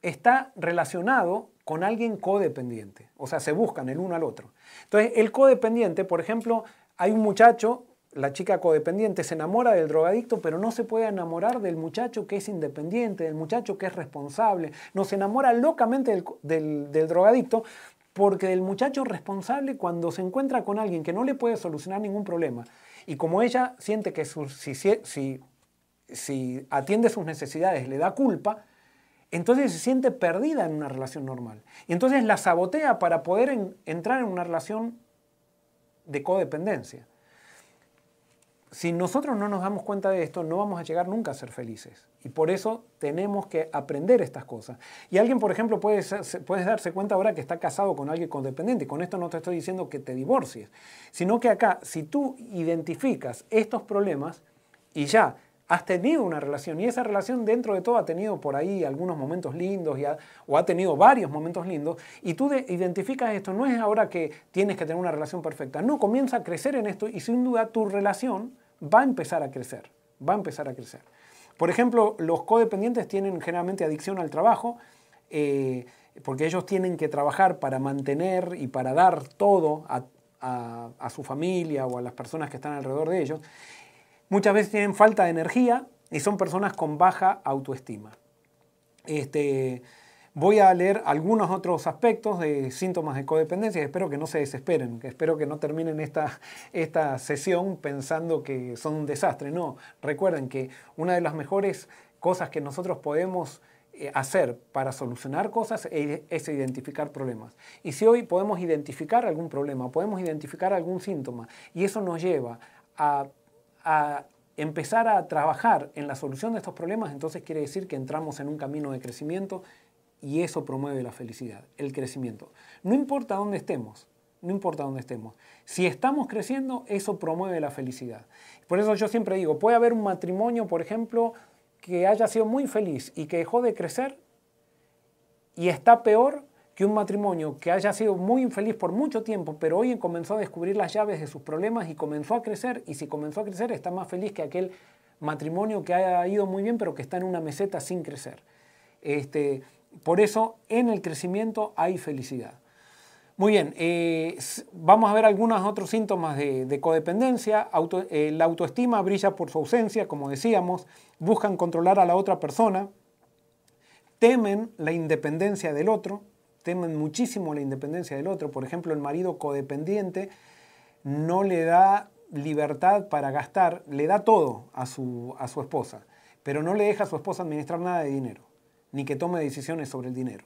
está relacionado con alguien codependiente, o sea, se buscan el uno al otro. Entonces, el codependiente, por ejemplo, hay un muchacho, la chica codependiente se enamora del drogadicto, pero no se puede enamorar del muchacho que es independiente, del muchacho que es responsable. No se enamora locamente del, drogadicto porque del muchacho responsable cuando se encuentra con alguien que no le puede solucionar ningún problema. Y como ella siente que si, si atiende sus necesidades le da culpa, entonces se siente perdida en una relación normal. Y entonces la sabotea para poder entrar en una relación de codependencia. Si nosotros no nos damos cuenta de esto, no vamos a llegar nunca a ser felices. Y por eso tenemos que aprender estas cosas. Y alguien, por ejemplo, puede, puede darse cuenta ahora que está casado con alguien codependiente. Y con esto no te estoy diciendo que te divorcies, sino que acá, si tú identificas estos problemas y ya has tenido una relación y esa relación dentro de todo ha tenido por ahí algunos momentos lindos o ha tenido varios momentos lindos y tú identificas esto, no es ahora que tienes que tener una relación perfecta, no, comienza a crecer en esto y sin duda tu relación va a empezar a crecer, va a empezar a crecer. Por ejemplo, los codependientes tienen generalmente adicción al trabajo eh, porque ellos tienen que trabajar para mantener y para dar todo a, a su familia o a las personas que están alrededor de ellos Muchas veces tienen falta de energía y son personas con baja autoestima. Este, voy a leer algunos otros aspectos de síntomas de codependencia espero que no se desesperen, espero que no terminen esta, esta sesión pensando que son un desastre. No, recuerden que una de las mejores cosas que nosotros podemos eh, hacer para solucionar cosas es identificar problemas. Y si hoy podemos identificar algún problema, podemos identificar algún síntoma, y eso nos lleva a a empezar a trabajar en la solución de estos problemas, entonces quiere decir que entramos en un camino de crecimiento y eso promueve la felicidad, el crecimiento. No importa dónde estemos, no importa dónde estemos. Si estamos creciendo, eso promueve la felicidad. Por eso yo siempre digo, puede haber un matrimonio, por ejemplo, que haya sido muy feliz y que dejó de crecer y está peor que un matrimonio que haya sido muy infeliz por mucho tiempo, pero hoy comenzó a descubrir las llaves de sus problemas y comenzó a crecer, y si comenzó a crecer está más feliz que aquel matrimonio que haya ido muy bien, pero que está en una meseta sin crecer. Este, por eso en el crecimiento hay felicidad. Muy bien, eh, vamos a ver algunos otros síntomas de, codependencia. Eh, la autoestima brilla por su ausencia, como decíamos, buscan controlar a la otra persona, temen la independencia del otro, temen muchísimo la independencia del otro. Por ejemplo, el marido codependiente no le da libertad para gastar, le da todo a su, a su esposa, pero no le deja a su esposa administrar nada de dinero, ni que tome decisiones sobre el dinero.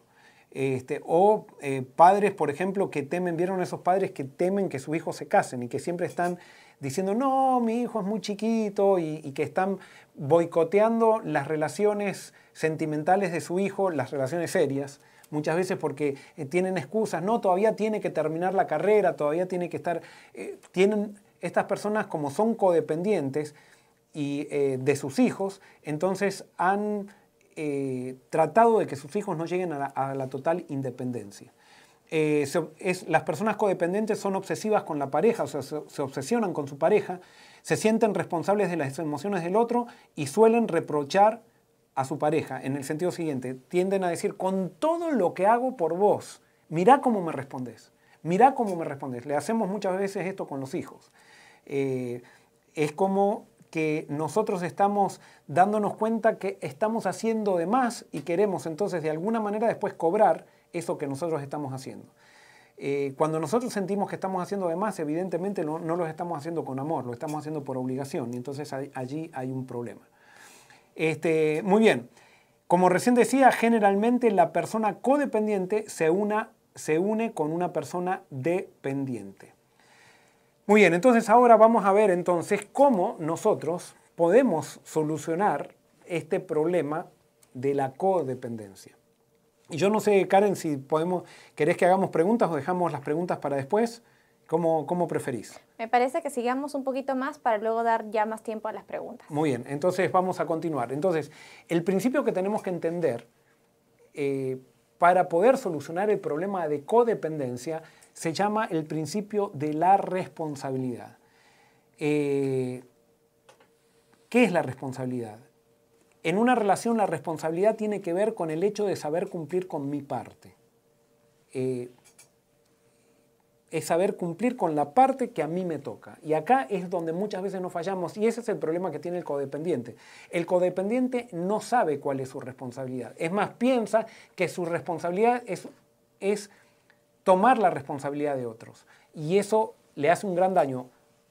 Este, o eh, padres, por ejemplo, que temen, vieron esos padres que temen que su hijo se casen y que siempre están diciendo, no, mi hijo es muy chiquito y que están boicoteando las relaciones sentimentales de su hijo, las relaciones serias, muchas veces porque eh, tienen excusas, no, todavía tiene que terminar la carrera, todavía tiene que estar, eh, tienen estas personas como son codependientes y, eh, de sus hijos, entonces han tratado de que sus hijos no lleguen a la, total independencia. las personas codependientes son obsesivas con la pareja, o sea, se obsesionan con su pareja, se sienten responsables de las emociones del otro y suelen reprochar a su pareja en el sentido siguiente, tienden a decir, con todo lo que hago por vos, mirá cómo me respondes, mirá cómo me respondes. Le hacemos muchas veces esto con los hijos. Eh, es como que nosotros estamos dándonos cuenta que estamos haciendo de más y queremos entonces de alguna manera después cobrar eso que nosotros estamos haciendo. Eh, cuando nosotros sentimos que estamos haciendo de más, evidentemente no, lo estamos haciendo con amor, lo estamos haciendo por obligación y entonces allí hay un problema. Este, muy bien, como recién decía, generalmente la persona codependiente se, se une con una persona dependiente. Muy bien, entonces ahora vamos a ver entonces cómo nosotros podemos solucionar este problema de la codependencia. Y yo no sé, Karen, si podemos, ¿querés que hagamos preguntas o dejamos las preguntas para después? ¿Cómo, ¿Cómo, preferís? Me parece que sigamos un poquito más para luego dar ya más tiempo a las preguntas. Muy bien, entonces vamos a continuar. Entonces, el principio que tenemos que entender eh, para poder solucionar el problema de codependencia se llama el principio de la responsabilidad. Eh, ¿Qué es la responsabilidad? En una relación la responsabilidad tiene que ver con el hecho de saber cumplir con mi parte. Eh, es saber cumplir con la parte que a mí me toca. Y acá es donde muchas veces nos fallamos y ese es el problema que tiene el codependiente. El codependiente no sabe cuál es su responsabilidad. Es más, piensa que su responsabilidad es, es tomar la responsabilidad de otros. Y eso le hace un gran daño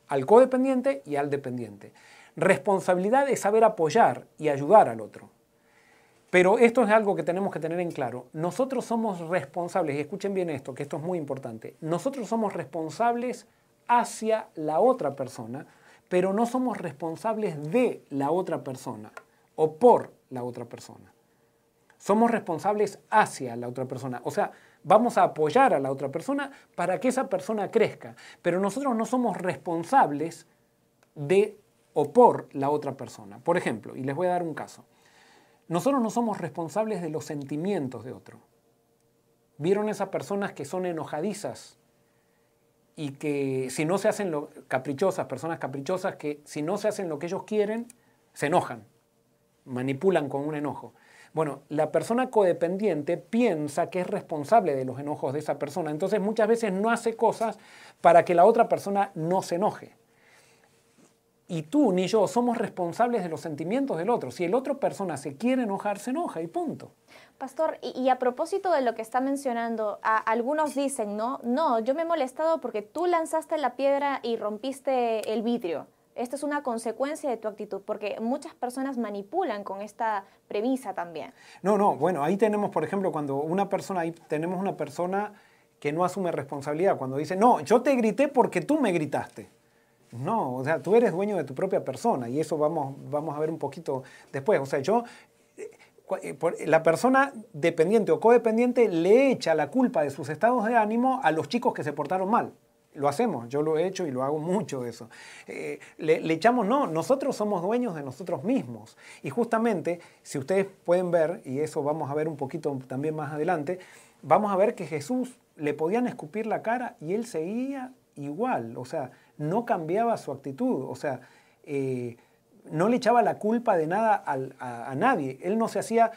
al codependiente y al dependiente. Responsabilidad es saber apoyar y ayudar al otro. Pero esto es algo que tenemos que tener en claro. Nosotros somos responsables, y escuchen bien esto, que esto es muy importante. Nosotros somos responsables hacia la otra persona, pero no somos responsables de la otra persona o por la otra persona. Somos responsables hacia la otra persona. O sea, vamos a apoyar a la otra persona para que esa persona crezca, pero nosotros no somos responsables de o por la otra persona. Por ejemplo, y les voy a dar un caso, nosotros no somos responsables de los sentimientos de otro. ¿Vieron esas personas que son enojadizas y que si no se hacen lo caprichosas, personas caprichosas que si no se hacen lo que ellos quieren, se enojan, manipulan con un enojo? Bueno, la persona codependiente piensa que es responsable de los enojos de esa persona, entonces muchas veces no hace cosas para que la otra persona no se enoje y tú ni yo somos responsables de los sentimientos del otro. Si el otro persona se quiere enojar, se enoja y punto. Pastor, y, a propósito de lo que está mencionando, algunos dicen, no, no, yo me he molestado porque tú lanzaste la piedra y rompiste el vidrio. Esta es una consecuencia de tu actitud, porque muchas personas manipulan con esta premisa también. No, no, bueno, ahí tenemos, por ejemplo, cuando una persona, ahí tenemos una persona que no asume responsabilidad, cuando dice, no, yo te grité porque tú me gritaste. No, o sea, tú eres dueño de tu propia persona y eso vamos, vamos a ver un poquito después. O sea, yo, eh, eh, la persona dependiente o codependiente le echa la culpa de sus estados de ánimo a los chicos que se portaron mal. Lo hacemos, yo lo he hecho y lo hago mucho eso. Eh, le, le, echamos, no, nosotros somos dueños de nosotros mismos. Y justamente, si ustedes pueden ver, y eso vamos a ver un poquito también más adelante, vamos a ver que Jesús le podían escupir la cara y él seguía igual. O sea, no cambiaba su actitud, o sea, eh, no le echaba la culpa de nada a, nadie. Él no se hacía,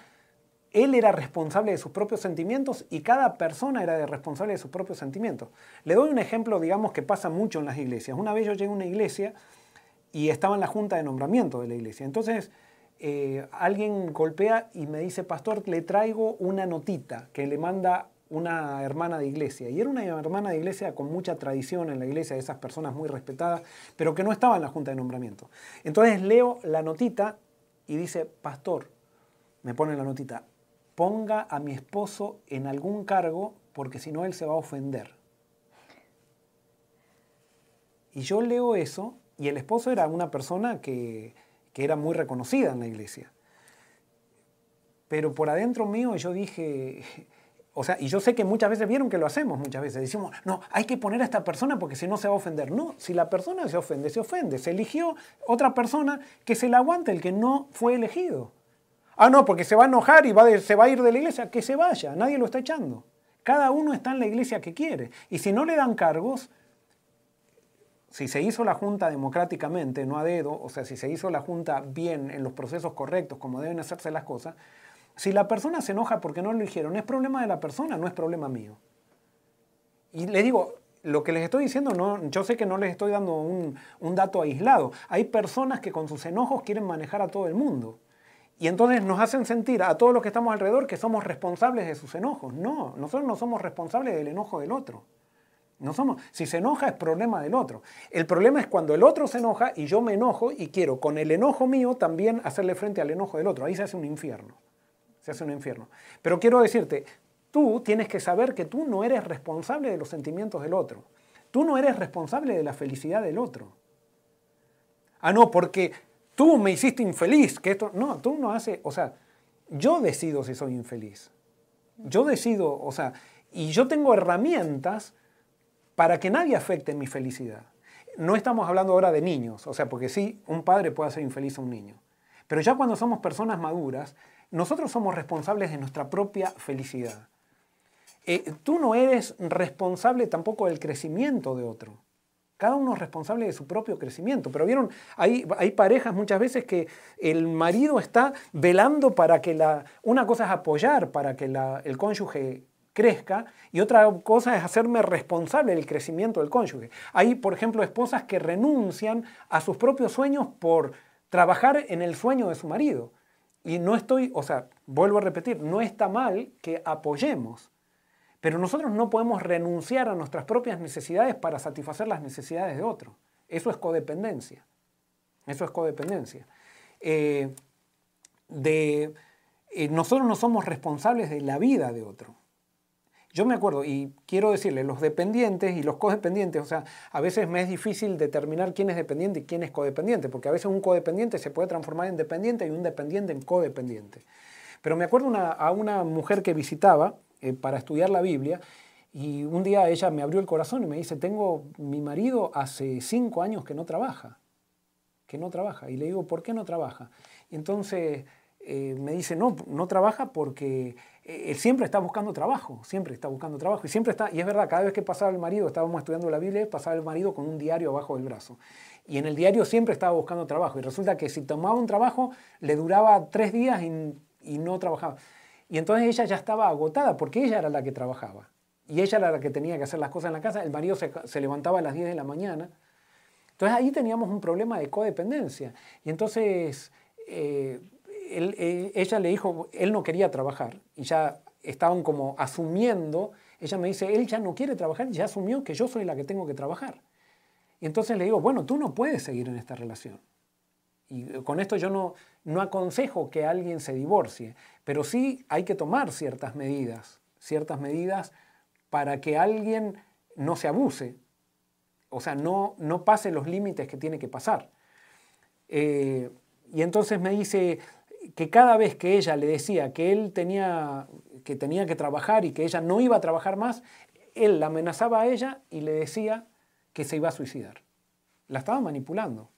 él era responsable de sus propios sentimientos y cada persona era responsable de sus propios sentimientos. Le doy un ejemplo, digamos, que pasa mucho en las iglesias. Una vez yo llegué a una iglesia y estaba en la junta de nombramiento de la iglesia. Entonces, eh, alguien golpea y me dice, pastor, le traigo una notita que le manda una hermana de iglesia. Y era una hermana de iglesia con mucha tradición en la iglesia, de esas personas muy respetadas, pero que no estaba en la junta de nombramiento. Entonces leo la notita y dice, pastor, me pone la notita, ponga a mi esposo en algún cargo porque si no él se va a ofender. Y yo leo eso y el esposo era una persona que, que era muy reconocida en la iglesia. Pero por adentro mío yo dije, o sea, y yo sé que muchas veces vieron que lo hacemos muchas veces. Decimos, no, hay que poner a esta persona porque si no se va a ofender. No, si la persona se ofende, se ofende. Se eligió otra persona que se la aguante, el que no fue elegido. Ah, no, porque se va a enojar y va se va a ir de la iglesia. Que se vaya, nadie lo está echando. Cada uno está en la iglesia que quiere. Y si no le dan cargos, si se hizo la junta democráticamente, no a dedo, o sea, si se hizo la junta bien en los procesos correctos, como deben hacerse las cosas, si la persona se enoja porque no lo eligieron, es problema de la persona, no es problema mío. Y les digo, lo que les estoy diciendo, no, yo sé que no les estoy dando un, dato aislado. Hay personas que con sus enojos quieren manejar a todo el mundo. Y entonces nos hacen sentir a todos los que estamos alrededor que somos responsables de sus enojos. No, nosotros no somos responsables del enojo del otro. No somos, si se enoja es problema del otro. El problema es cuando el otro se enoja y yo me enojo y quiero con el enojo mío también hacerle frente al enojo del otro. Ahí se hace un infierno. Se hace un infierno. Pero quiero decirte, tú tienes que saber que tú no eres responsable de los sentimientos del otro. Tú no eres responsable de la felicidad del otro. Ah, no, porque tú me hiciste infeliz, que esto, no, tú no haces, o sea, yo decido si soy infeliz. Yo decido, o sea, y yo tengo herramientas para que nadie afecte mi felicidad. No estamos hablando ahora de niños, o sea, porque sí, un padre puede hacer infeliz a un niño. Pero ya cuando somos personas maduras, nosotros somos responsables de nuestra propia felicidad. Eh, tú no eres responsable tampoco del crecimiento de otro. Cada uno es responsable de su propio crecimiento. Pero vieron, hay, hay parejas muchas veces que el marido está velando para que la... Una cosa es apoyar para que el cónyuge crezca y otra cosa es hacerme responsable del crecimiento del cónyuge. Hay, por ejemplo, esposas que renuncian a sus propios sueños por trabajar en el sueño de su marido. Y no estoy, o sea, vuelvo a repetir, no está mal que apoyemos, pero nosotros no podemos renunciar a nuestras propias necesidades para satisfacer las necesidades de otro. Eso es codependencia. Eso es codependencia. Eh, de, eh, nosotros no somos responsables de la vida de otro. Yo me acuerdo, y quiero decirle, los dependientes y los codependientes, o sea, a veces me es difícil determinar quién es dependiente y quién es codependiente, porque a veces un codependiente se puede transformar en dependiente y un dependiente en codependiente. Pero me acuerdo a una mujer que visitaba, eh, para estudiar la Biblia. Y un día ella me abrió el corazón y me dice, tengo mi marido hace cinco años que no trabaja, que no trabaja. Y le digo, ¿por qué no trabaja? Entonces eh, me dice, no, no trabaja porque eh, él siempre está buscando trabajo, siempre está buscando trabajo. Y siempre está, y es verdad, cada vez que pasaba el marido, estábamos estudiando la Biblia, pasaba el marido con un diario abajo del brazo. Y en el diario siempre estaba buscando trabajo. Y resulta que si tomaba un trabajo, le duraba tres días y, no trabajaba. Y entonces ella ya estaba agotada porque ella era la que trabajaba. Y ella era la que tenía que hacer las cosas en la casa. El marido se, levantaba a las 10 de la mañana. Entonces ahí teníamos un problema de codependencia. Y entonces eh, ella le dijo, él no quería trabajar. Y ya estaban como asumiendo. Ella me dice, él ya no quiere trabajar, ya asumió que yo soy la que tengo que trabajar. Y entonces le digo, bueno, tú no puedes seguir en esta relación. Y con esto yo no, no aconsejo que alguien se divorcie, pero sí hay que tomar ciertas medidas, ciertas medidas para que alguien no se abuse, o sea, no, no pase los límites que tiene que pasar. Eh, y entonces me dice que cada vez que ella le decía que él tenía que, tenía que trabajar y que ella no iba a trabajar más, él la amenazaba a ella y le decía que se iba a suicidar. La estaba manipulando,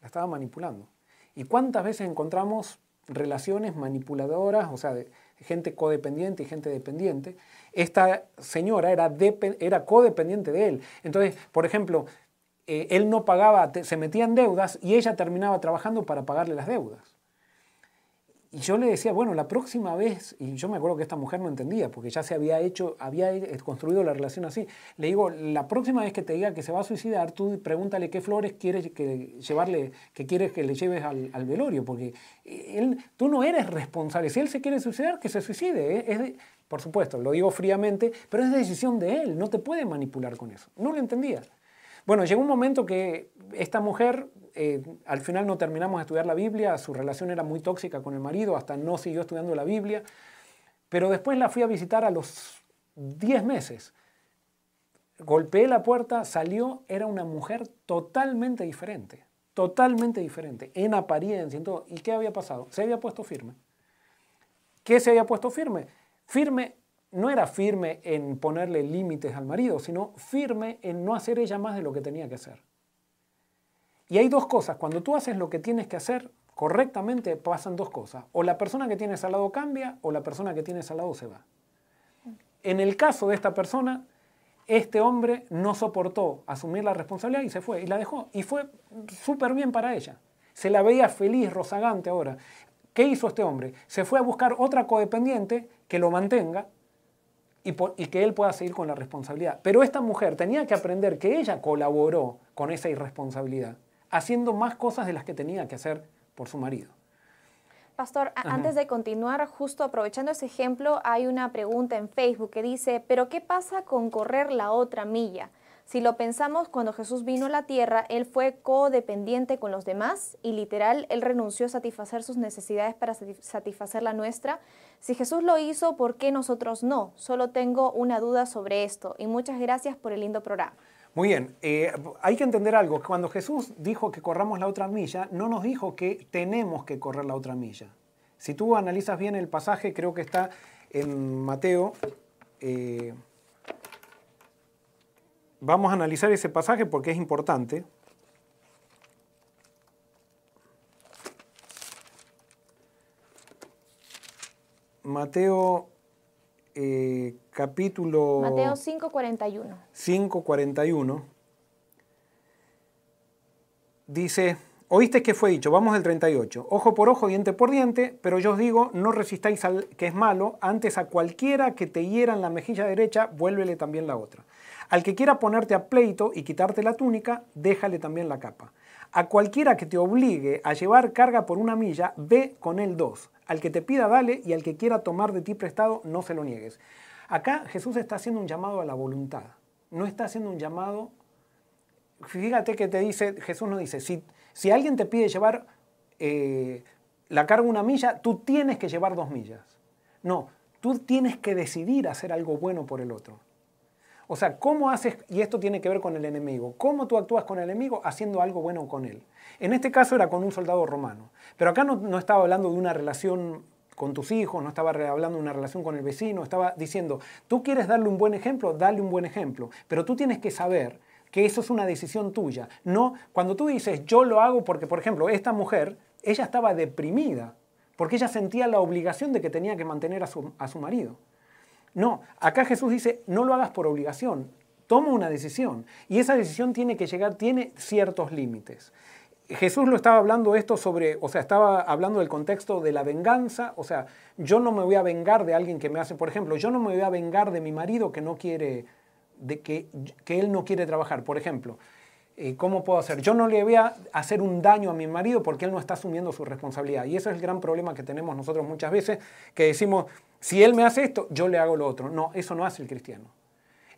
la estaba manipulando. ¿Y cuántas veces encontramos relaciones manipuladoras, o sea, de gente codependiente y gente dependiente? Esta señora era, era codependiente de él. Entonces, por ejemplo, eh, él no pagaba, se metía en deudas y ella terminaba trabajando para pagarle las deudas. Y yo le decía, bueno, la próxima vez, y yo me acuerdo que esta mujer no entendía, porque ya se había hecho, había construido la relación así. Le digo, la próxima vez que te diga que se va a suicidar, tú pregúntale qué flores quieres que llevarle, que quieres que le lleves al, velorio, porque él, tú no eres responsable. Si él se quiere suicidar, que se suicide. ¿eh? Es por supuesto, lo digo fríamente, pero es decisión de él, no te puede manipular con eso. No lo entendía. Bueno, llegó un momento que esta mujer, eh, al final no terminamos de estudiar la Biblia, su relación era muy tóxica con el marido, hasta no siguió estudiando la Biblia, pero después la fui a visitar a los 10 meses. Golpeé la puerta, salió, era una mujer totalmente diferente, totalmente diferente, en apariencia, en todo. ¿Y qué había pasado? Se había puesto firme. ¿Qué se había puesto firme? Firme no era firme en ponerle límites al marido, sino firme en no hacer ella más de lo que tenía que hacer. Y hay dos cosas, cuando tú haces lo que tienes que hacer correctamente, pasan dos cosas. O la persona que tienes al lado cambia o la persona que tienes al lado se va. En el caso de esta persona, este hombre no soportó asumir la responsabilidad y se fue y la dejó. Y fue súper bien para ella. Se la veía feliz, rozagante ahora. ¿Qué hizo este hombre? Se fue a buscar otra codependiente que lo mantenga y, que él pueda seguir con la responsabilidad. Pero esta mujer tenía que aprender que ella colaboró con esa irresponsabilidad, haciendo más cosas de las que tenía que hacer por su marido. Pastor, antes de continuar, justo aprovechando ese ejemplo, hay una pregunta en Facebook que dice, pero ¿qué pasa con correr la otra milla? Si lo pensamos, cuando Jesús vino a la tierra, Él fue codependiente con los demás y literal, Él renunció a satisfacer sus necesidades para satisfacer la nuestra. Si Jesús lo hizo, ¿por qué nosotros no? Solo tengo una duda sobre esto y muchas gracias por el lindo programa. Muy bien, eh, hay que entender algo. Cuando Jesús dijo que corramos la otra milla, no nos dijo que tenemos que correr la otra milla. Si tú analizas bien el pasaje, creo que está en Mateo. Eh, vamos a analizar ese pasaje porque es importante. Mateo eh, capítulo... Mateo 5.41. 5.41. Dice, oíste que fue dicho, vamos al 38, ojo por ojo, diente por diente, pero yo os digo, no resistáis al que es malo, antes a cualquiera que te hiera en la mejilla derecha, vuélvele también la otra. Al que quiera ponerte a pleito y quitarte la túnica, déjale también la capa. A cualquiera que te obligue a llevar carga por una milla, ve con él dos. Al que te pida, dale, y al que quiera tomar de ti prestado, no se lo niegues. Acá Jesús está haciendo un llamado a la voluntad. No está haciendo un llamado... Fíjate que te dice, Jesús no dice, si, si alguien te pide llevar eh, la carga una milla, tú tienes que llevar dos millas. No, tú tienes que decidir hacer algo bueno por el otro. O sea, ¿cómo haces, y esto tiene que ver con el enemigo, cómo tú actúas con el enemigo haciendo algo bueno con él? En este caso era con un soldado romano, pero acá no, estaba hablando de una relación con tus hijos, no estaba hablando de una relación con el vecino, estaba diciendo, tú quieres darle un buen ejemplo, dale un buen ejemplo, pero tú tienes que saber que eso es una decisión tuya. No, cuando tú dices, yo lo hago porque, por ejemplo, esta mujer, ella estaba deprimida, porque ella sentía la obligación de que tenía que mantener a su, a su marido. No, acá Jesús dice, no lo hagas por obligación, toma una decisión. Y esa decisión tiene que llegar, tiene ciertos límites. Jesús lo estaba hablando esto sobre, o sea, estaba hablando del contexto de la venganza, o sea, yo no me voy a vengar de alguien que me hace, por ejemplo, yo no me voy a vengar de mi marido que no quiere, de que, que él no quiere trabajar, por ejemplo. Eh, ¿Cómo puedo hacer? Yo no le voy a hacer un daño a mi marido porque él no está asumiendo su responsabilidad. Y ese es el gran problema que tenemos nosotros muchas veces, que decimos, si él me hace esto, yo le hago lo otro. No, eso no hace el cristiano.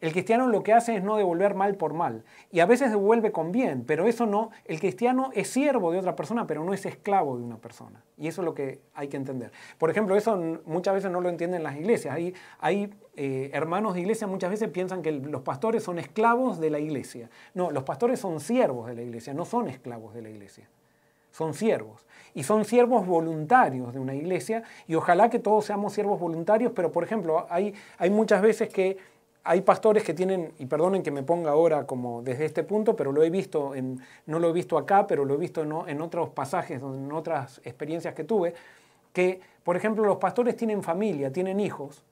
El cristiano lo que hace es no devolver mal por mal. Y a veces devuelve con bien, pero eso no, el cristiano es siervo de otra persona, pero no es esclavo de una persona. Y eso es lo que hay que entender. Por ejemplo, eso muchas veces no lo entienden las iglesias. Hay, eh, hermanos de iglesia muchas veces piensan que los pastores son esclavos de la iglesia. No, los pastores son siervos de la iglesia, no son esclavos de la iglesia. Son siervos. Y son siervos voluntarios de una iglesia. Y ojalá que todos seamos siervos voluntarios, pero por ejemplo, hay muchas veces que hay pastores que tienen, y perdonen que me ponga ahora como desde este punto, pero lo he visto, en, no lo he visto acá, pero lo he visto en, en otros pasajes, en otras experiencias que tuve, que, por ejemplo, los pastores tienen familia, tienen hijos,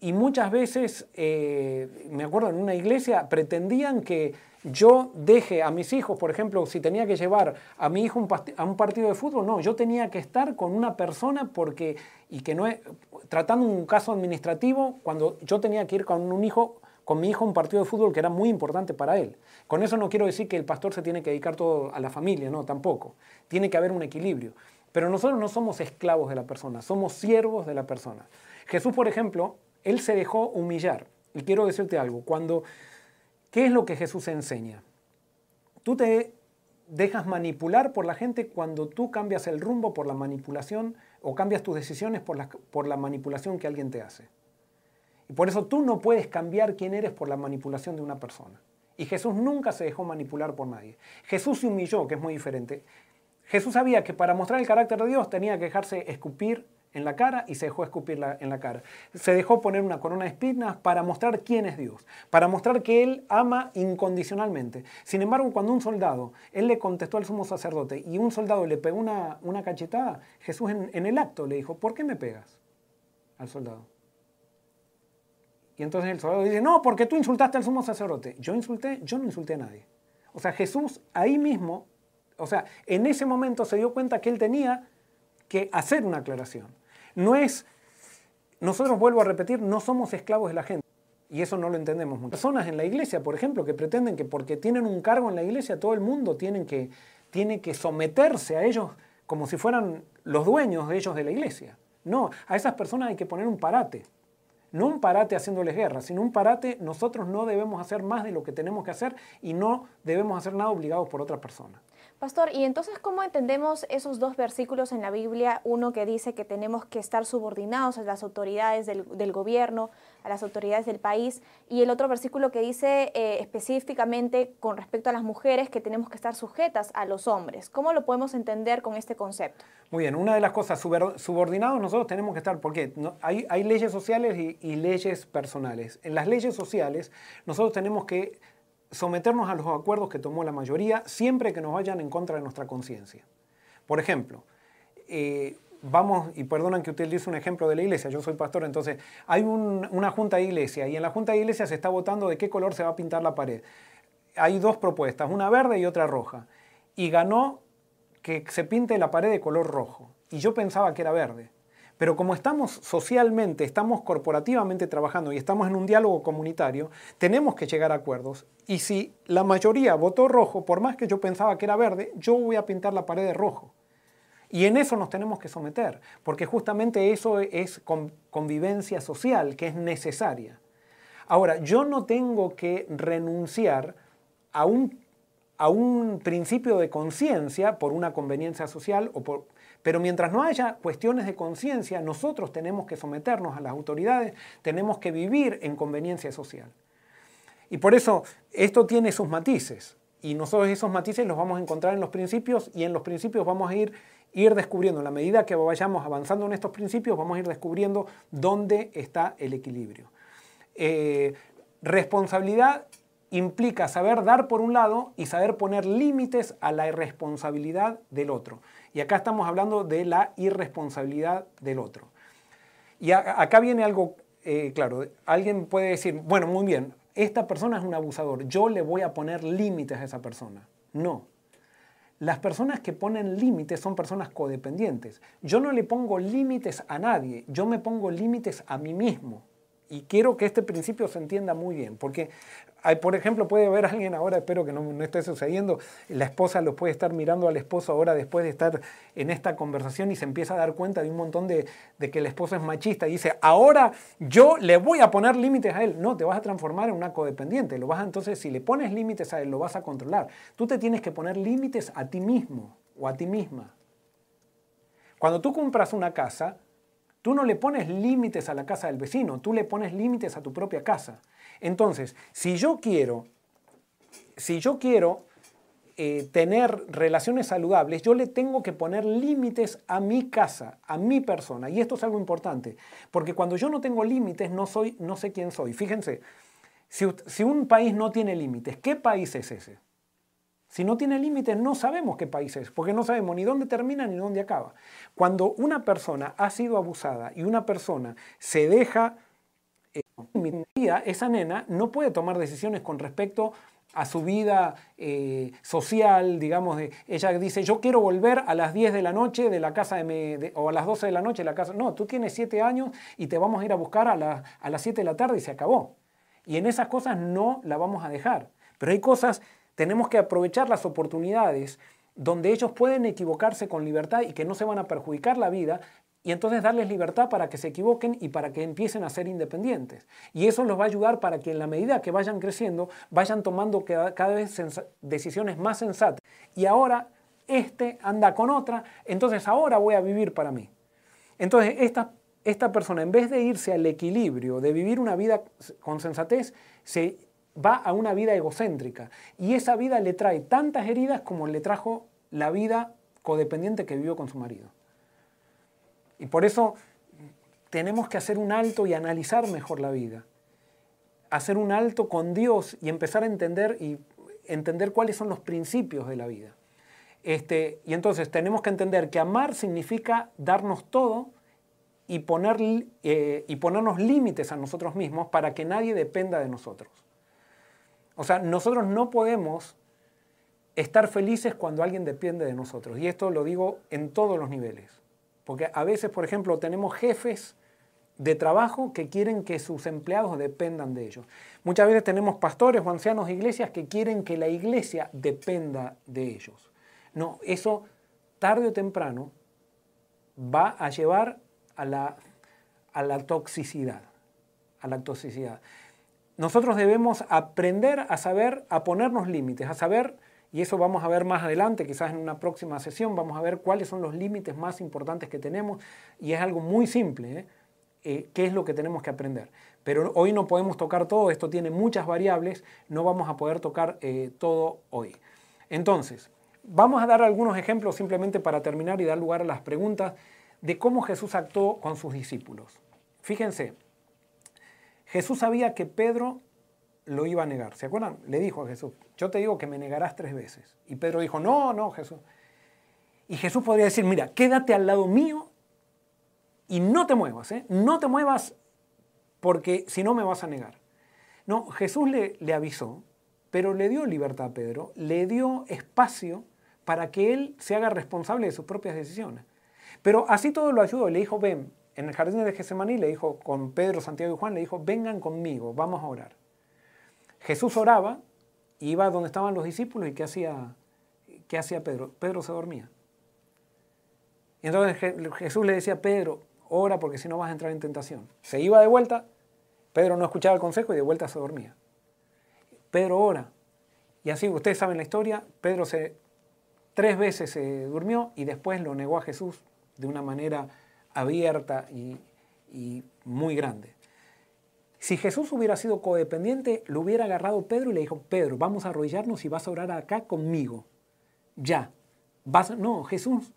y muchas veces, eh, me acuerdo en una iglesia, pretendían que yo deje a mis hijos, por ejemplo, si tenía que llevar a mi hijo a un partido de fútbol, no, yo tenía que estar con una persona porque, y que no es, tratando un caso administrativo, cuando yo tenía que ir con un hijo, con mi hijo a un partido de fútbol que era muy importante para él. Con eso no quiero decir que el pastor se tiene que dedicar todo a la familia, no, tampoco. Tiene que haber un equilibrio. Pero nosotros no somos esclavos de la persona, somos siervos de la persona. Jesús, por ejemplo, él se dejó humillar. Y quiero decirte algo, cuando, ¿qué es lo que Jesús enseña? Tú te dejas manipular por la gente cuando tú cambias el rumbo por la manipulación o cambias tus decisiones por la, por la manipulación que alguien te hace. Y por eso tú no puedes cambiar quién eres por la manipulación de una persona. Y Jesús nunca se dejó manipular por nadie. Jesús se humilló, que es muy diferente. Jesús sabía que para mostrar el carácter de Dios tenía que dejarse escupir en la cara y se dejó escupir en la cara. Se dejó poner una corona de espinas para mostrar quién es Dios, para mostrar que Él ama incondicionalmente. Sin embargo, cuando un soldado, Él le contestó al sumo sacerdote y un soldado le pegó una, una cachetada, Jesús en el acto le dijo, ¿por qué me pegas al soldado? Y entonces el soldado dice, no, porque tú insultaste al sumo sacerdote. Yo insulté, yo no insulté a nadie. O sea, Jesús ahí mismo, o sea, en ese momento se dio cuenta que él tenía que hacer una aclaración. No es, nosotros vuelvo a repetir, no somos esclavos de la gente. Y eso no lo entendemos mucho. Personas en la iglesia, por ejemplo, que pretenden que porque tienen un cargo en la iglesia, todo el mundo tiene que, tiene que someterse a ellos como si fueran los dueños de ellos de la iglesia. No, a esas personas hay que poner un parate. No un parate haciéndoles guerra, sino un parate, nosotros no debemos hacer más de lo que tenemos que hacer y no debemos hacer nada obligados por otra persona. Pastor, ¿y entonces cómo entendemos esos dos versículos en la Biblia? Uno que dice que tenemos que estar subordinados a las autoridades del, gobierno, a las autoridades del país, y el otro versículo que dice eh, específicamente con respecto a las mujeres que tenemos que estar sujetas a los hombres. ¿Cómo lo podemos entender con este concepto? Muy bien, una de las cosas, subordinados nosotros tenemos que estar, porque hay, hay leyes sociales y leyes personales. En las leyes sociales nosotros tenemos que someternos a los acuerdos que tomó la mayoría siempre que nos vayan en contra de nuestra conciencia. Por ejemplo, eh, vamos, y perdonan que utilice un ejemplo de la iglesia, yo soy pastor, entonces hay una junta de iglesia y en la junta de iglesia se está votando de qué color se va a pintar la pared. Hay dos propuestas, una verde y otra roja. Y ganó que se pinte la pared de color rojo. Y yo pensaba que era verde. Pero como estamos socialmente, estamos corporativamente trabajando y estamos en un diálogo comunitario, tenemos que llegar a acuerdos. Y si la mayoría votó rojo, por más que yo pensaba que era verde, yo voy a pintar la pared de rojo. Y en eso nos tenemos que someter, porque justamente eso es convivencia social, que es necesaria. Ahora, yo no tengo que renunciar a un, a un principio de conciencia por una conveniencia social o por, pero mientras no haya cuestiones de conciencia, nosotros tenemos que someternos a las autoridades, tenemos que vivir en conveniencia social. Y por eso esto tiene sus matices. Y nosotros esos matices los vamos a encontrar en los principios y en los principios vamos a ir, ir descubriendo, en la medida que vayamos avanzando en estos principios, vamos a ir descubriendo dónde está el equilibrio. Eh, responsabilidad implica saber dar por un lado y saber poner límites a la irresponsabilidad del otro. Y acá estamos hablando de la irresponsabilidad del otro. Y acá viene algo eh, claro. Alguien puede decir, bueno, muy bien, esta persona es un abusador, yo le voy a poner límites a esa persona. No. Las personas que ponen límites son personas codependientes. Yo no le pongo límites a nadie, yo me pongo límites a mí mismo. Y quiero que este principio se entienda muy bien, porque hay, por ejemplo, puede haber alguien ahora, espero que no, no, esté sucediendo, la esposa lo puede estar mirando al esposo ahora después de estar en esta conversación y se empieza a dar cuenta de un montón de, de que el esposo es machista y dice, ahora yo le voy a poner límites a él. No, te vas a transformar en una codependiente. Lo vas entonces, si le pones límites a él, lo vas a controlar. Tú te tienes que poner límites a ti mismo o a ti misma. Cuando tú compras una casa, Tú no le pones límites a la casa del vecino, tú le pones límites a tu propia casa. Entonces, si yo quiero, si yo quiero eh, tener relaciones saludables, yo le tengo que poner límites a mi casa, a mi persona. Y esto es algo importante, porque cuando yo no tengo límites, no, soy, no sé quién soy. Fíjense, si un país no tiene límites, ¿qué país es ese? Si no tiene límites, no sabemos qué país es, porque no sabemos ni dónde termina ni dónde acaba. Cuando una persona ha sido abusada y una persona se deja eh, esa nena no puede tomar decisiones con respecto a su vida eh, social, digamos, de, ella dice, yo quiero volver a las 10 de la noche de la casa de, o a las 12 de la noche de la casa. No, tú tienes 7 años y te vamos a ir a buscar a, a las 7 de la tarde y se acabó. Y en esas cosas no la vamos a dejar. Pero hay cosas tenemos que aprovechar las oportunidades donde ellos pueden equivocarse con libertad y que no se van a perjudicar la vida, y entonces darles libertad para que se equivoquen y para que empiecen a ser independientes. Y eso los va a ayudar para que en la medida que vayan creciendo, vayan tomando cada vez decisiones más sensatas. Y ahora este anda con otra, entonces ahora voy a vivir para mí. Entonces esta, esta persona, en vez de irse al equilibrio, de vivir una vida con sensatez, se va a una vida egocéntrica y esa vida le trae tantas heridas como le trajo la vida codependiente que vivió con su marido. Y por eso tenemos que hacer un alto y analizar mejor la vida. Hacer un alto con Dios y empezar a entender y entender cuáles son los principios de la vida. Este, y entonces tenemos que entender que amar significa darnos todo y, poner, eh, y ponernos límites a nosotros mismos para que nadie dependa de nosotros. O sea, nosotros no podemos estar felices cuando alguien depende de nosotros. Y esto lo digo en todos los niveles. Porque a veces, por ejemplo, tenemos jefes de trabajo que quieren que sus empleados dependan de ellos. Muchas veces tenemos pastores o ancianos de iglesias que quieren que la iglesia dependa de ellos. No, eso tarde o temprano va a llevar a la, a la toxicidad. A la toxicidad. Nosotros debemos aprender a saber, a ponernos límites, a saber, y eso vamos a ver más adelante, quizás en una próxima sesión, vamos a ver cuáles son los límites más importantes que tenemos, y es algo muy simple, ¿eh? Eh, qué es lo que tenemos que aprender. Pero hoy no podemos tocar todo, esto tiene muchas variables, no vamos a poder tocar eh, todo hoy. Entonces, vamos a dar algunos ejemplos simplemente para terminar y dar lugar a las preguntas de cómo Jesús actuó con sus discípulos. Fíjense, Jesús sabía que Pedro lo iba a negar. ¿Se acuerdan? Le dijo a Jesús, yo te digo que me negarás tres veces. Y Pedro dijo, no, no, Jesús. Y Jesús podría decir, mira, quédate al lado mío y no te muevas, ¿eh? no te muevas porque si no me vas a negar. No, Jesús le, le avisó, pero le dio libertad a Pedro, le dio espacio para que él se haga responsable de sus propias decisiones. Pero así todo lo ayudó, le dijo, ven, en el jardín de Getsemaní le dijo con Pedro, Santiago y Juan, le dijo, vengan conmigo, vamos a orar. Jesús oraba, iba donde estaban los discípulos y ¿qué hacía, qué hacía Pedro? Pedro se dormía. Y entonces Jesús le decía, Pedro, ora porque si no vas a entrar en tentación. Se iba de vuelta, Pedro no escuchaba el consejo y de vuelta se dormía. Pedro ora. Y así, ustedes saben la historia, Pedro se, tres veces se durmió y después lo negó a Jesús de una manera abierta y, muy grande. Si Jesús hubiera sido codependiente, lo hubiera agarrado Pedro y le dijo, Pedro, vamos a arrodillarnos y vas a orar acá conmigo. Ya. Vas, no, Jesús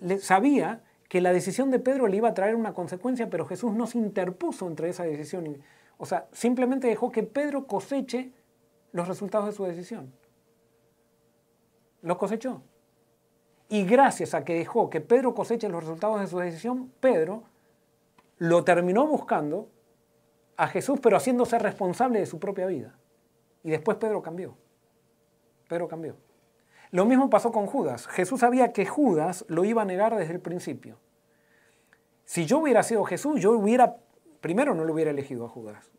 le, sabía que la decisión de Pedro le iba a traer una consecuencia, pero Jesús no se interpuso entre esa decisión. O sea, simplemente dejó que Pedro coseche los resultados de su decisión. Los cosechó. Y gracias a que dejó que Pedro coseche los resultados de su decisión, Pedro lo terminó buscando a Jesús, pero haciéndose responsable de su propia vida. Y después Pedro cambió. Pedro cambió. Lo mismo pasó con Judas. Jesús sabía que Judas lo iba a negar desde el principio. Si yo hubiera sido Jesús, yo hubiera, primero no lo hubiera elegido a Judas.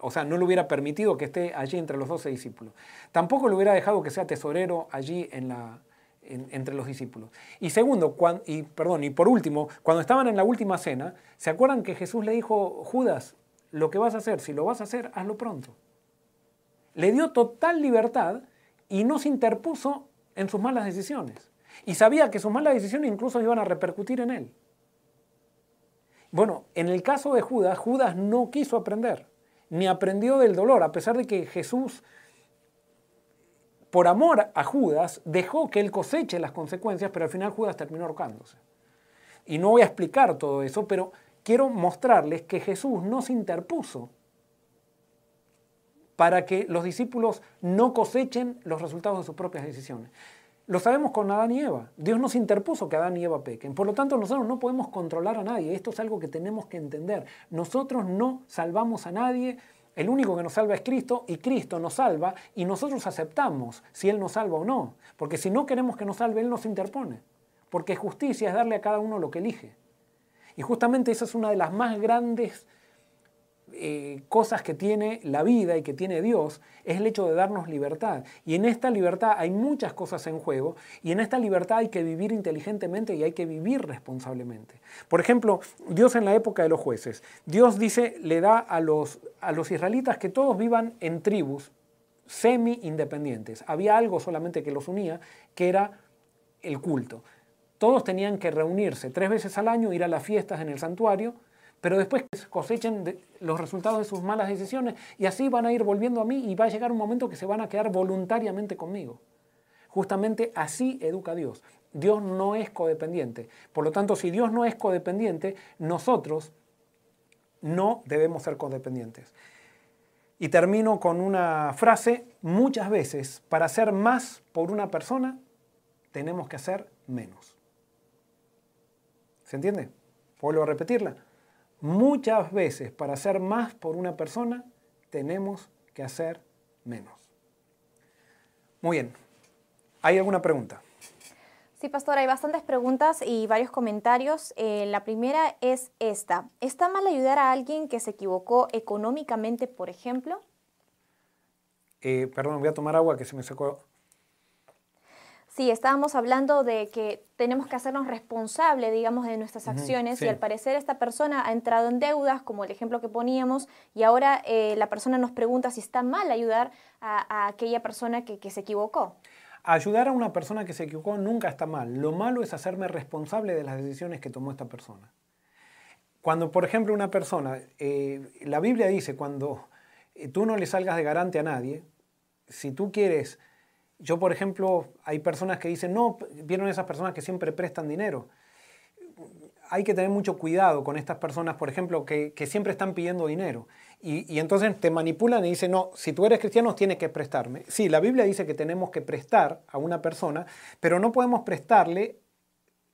O sea, no le hubiera permitido que esté allí entre los doce discípulos. Tampoco le hubiera dejado que sea tesorero allí en la, entre los discípulos. Y segundo, y, perdón, y por último, cuando estaban en la última cena, ¿se acuerdan que Jesús le dijo, Judas, lo que vas a hacer, si lo vas a hacer, hazlo pronto? Le dio total libertad y no se interpuso en sus malas decisiones. Y sabía que sus malas decisiones incluso iban a repercutir en él. Bueno, en el caso de Judas, Judas no quiso aprender, ni aprendió del dolor, a pesar de que Jesús, por amor a Judas, dejó que él coseche las consecuencias, pero al final Judas terminó ahorcándose. Y no voy a explicar todo eso, pero quiero mostrarles que Jesús no se interpuso para que los discípulos no cosechen los resultados de sus propias decisiones. Lo sabemos con Adán y Eva. Dios nos interpuso que Adán y Eva pequen. Por lo tanto, nosotros no podemos controlar a nadie. Esto es algo que tenemos que entender. Nosotros no salvamos a nadie. El único que nos salva es Cristo y Cristo nos salva y nosotros aceptamos si Él nos salva o no. Porque si no queremos que nos salve, Él nos interpone. Porque justicia es darle a cada uno lo que elige. Y justamente esa es una de las más grandes eh, cosas que tiene la vida y que tiene Dios es el hecho de darnos libertad. Y en esta libertad hay muchas cosas en juego y en esta libertad hay que vivir inteligentemente y hay que vivir responsablemente. Por ejemplo, Dios en la época de los jueces, Dios dice, le da a los, a los israelitas que todos vivan en tribus semi-independientes. Había algo solamente que los unía, que era el culto. Todos tenían que reunirse tres veces al año, ir a las fiestas en el santuario, pero después cosechen los resultados de sus malas decisiones y así van a ir volviendo a mí y va a llegar un momento que se van a quedar voluntariamente conmigo. Justamente así educa Dios. Dios no es codependiente. Por lo tanto, si Dios no es codependiente, nosotros no debemos ser codependientes. Y termino con una frase, muchas veces para hacer más por una persona, tenemos que hacer menos. ¿Se entiende? Vuelvo a repetirla. Muchas veces para hacer más por una persona tenemos que hacer menos. Muy bien. ¿Hay alguna pregunta? Sí, pastor, hay bastantes preguntas y varios comentarios. Eh, la primera es esta. ¿Está mal ayudar a alguien que se equivocó económicamente, por ejemplo? Eh, perdón, voy a tomar agua que se me secó. Sí, estábamos hablando de que tenemos que hacernos responsables, digamos, de nuestras acciones y al parecer esta persona ha entrado en deudas, como el ejemplo que poníamos, y ahora eh, la persona nos pregunta si está mal ayudar a, aquella persona que, que se equivocó. Ayudar a una persona que se equivocó nunca está mal. Lo malo es hacerme responsable de las decisiones que tomó esta persona. Cuando, por ejemplo, una persona, eh, la Biblia dice, cuando eh, tú no le salgas de garante a nadie, si tú quieres yo, por ejemplo, hay personas que dicen, no, vieron esas personas que siempre prestan dinero. Hay que tener mucho cuidado con estas personas, por ejemplo, que, siempre están pidiendo dinero. Y, entonces te manipulan y dicen, no, si tú eres cristiano tienes que prestarme. Sí, la Biblia dice que tenemos que prestar a una persona, pero no podemos prestarle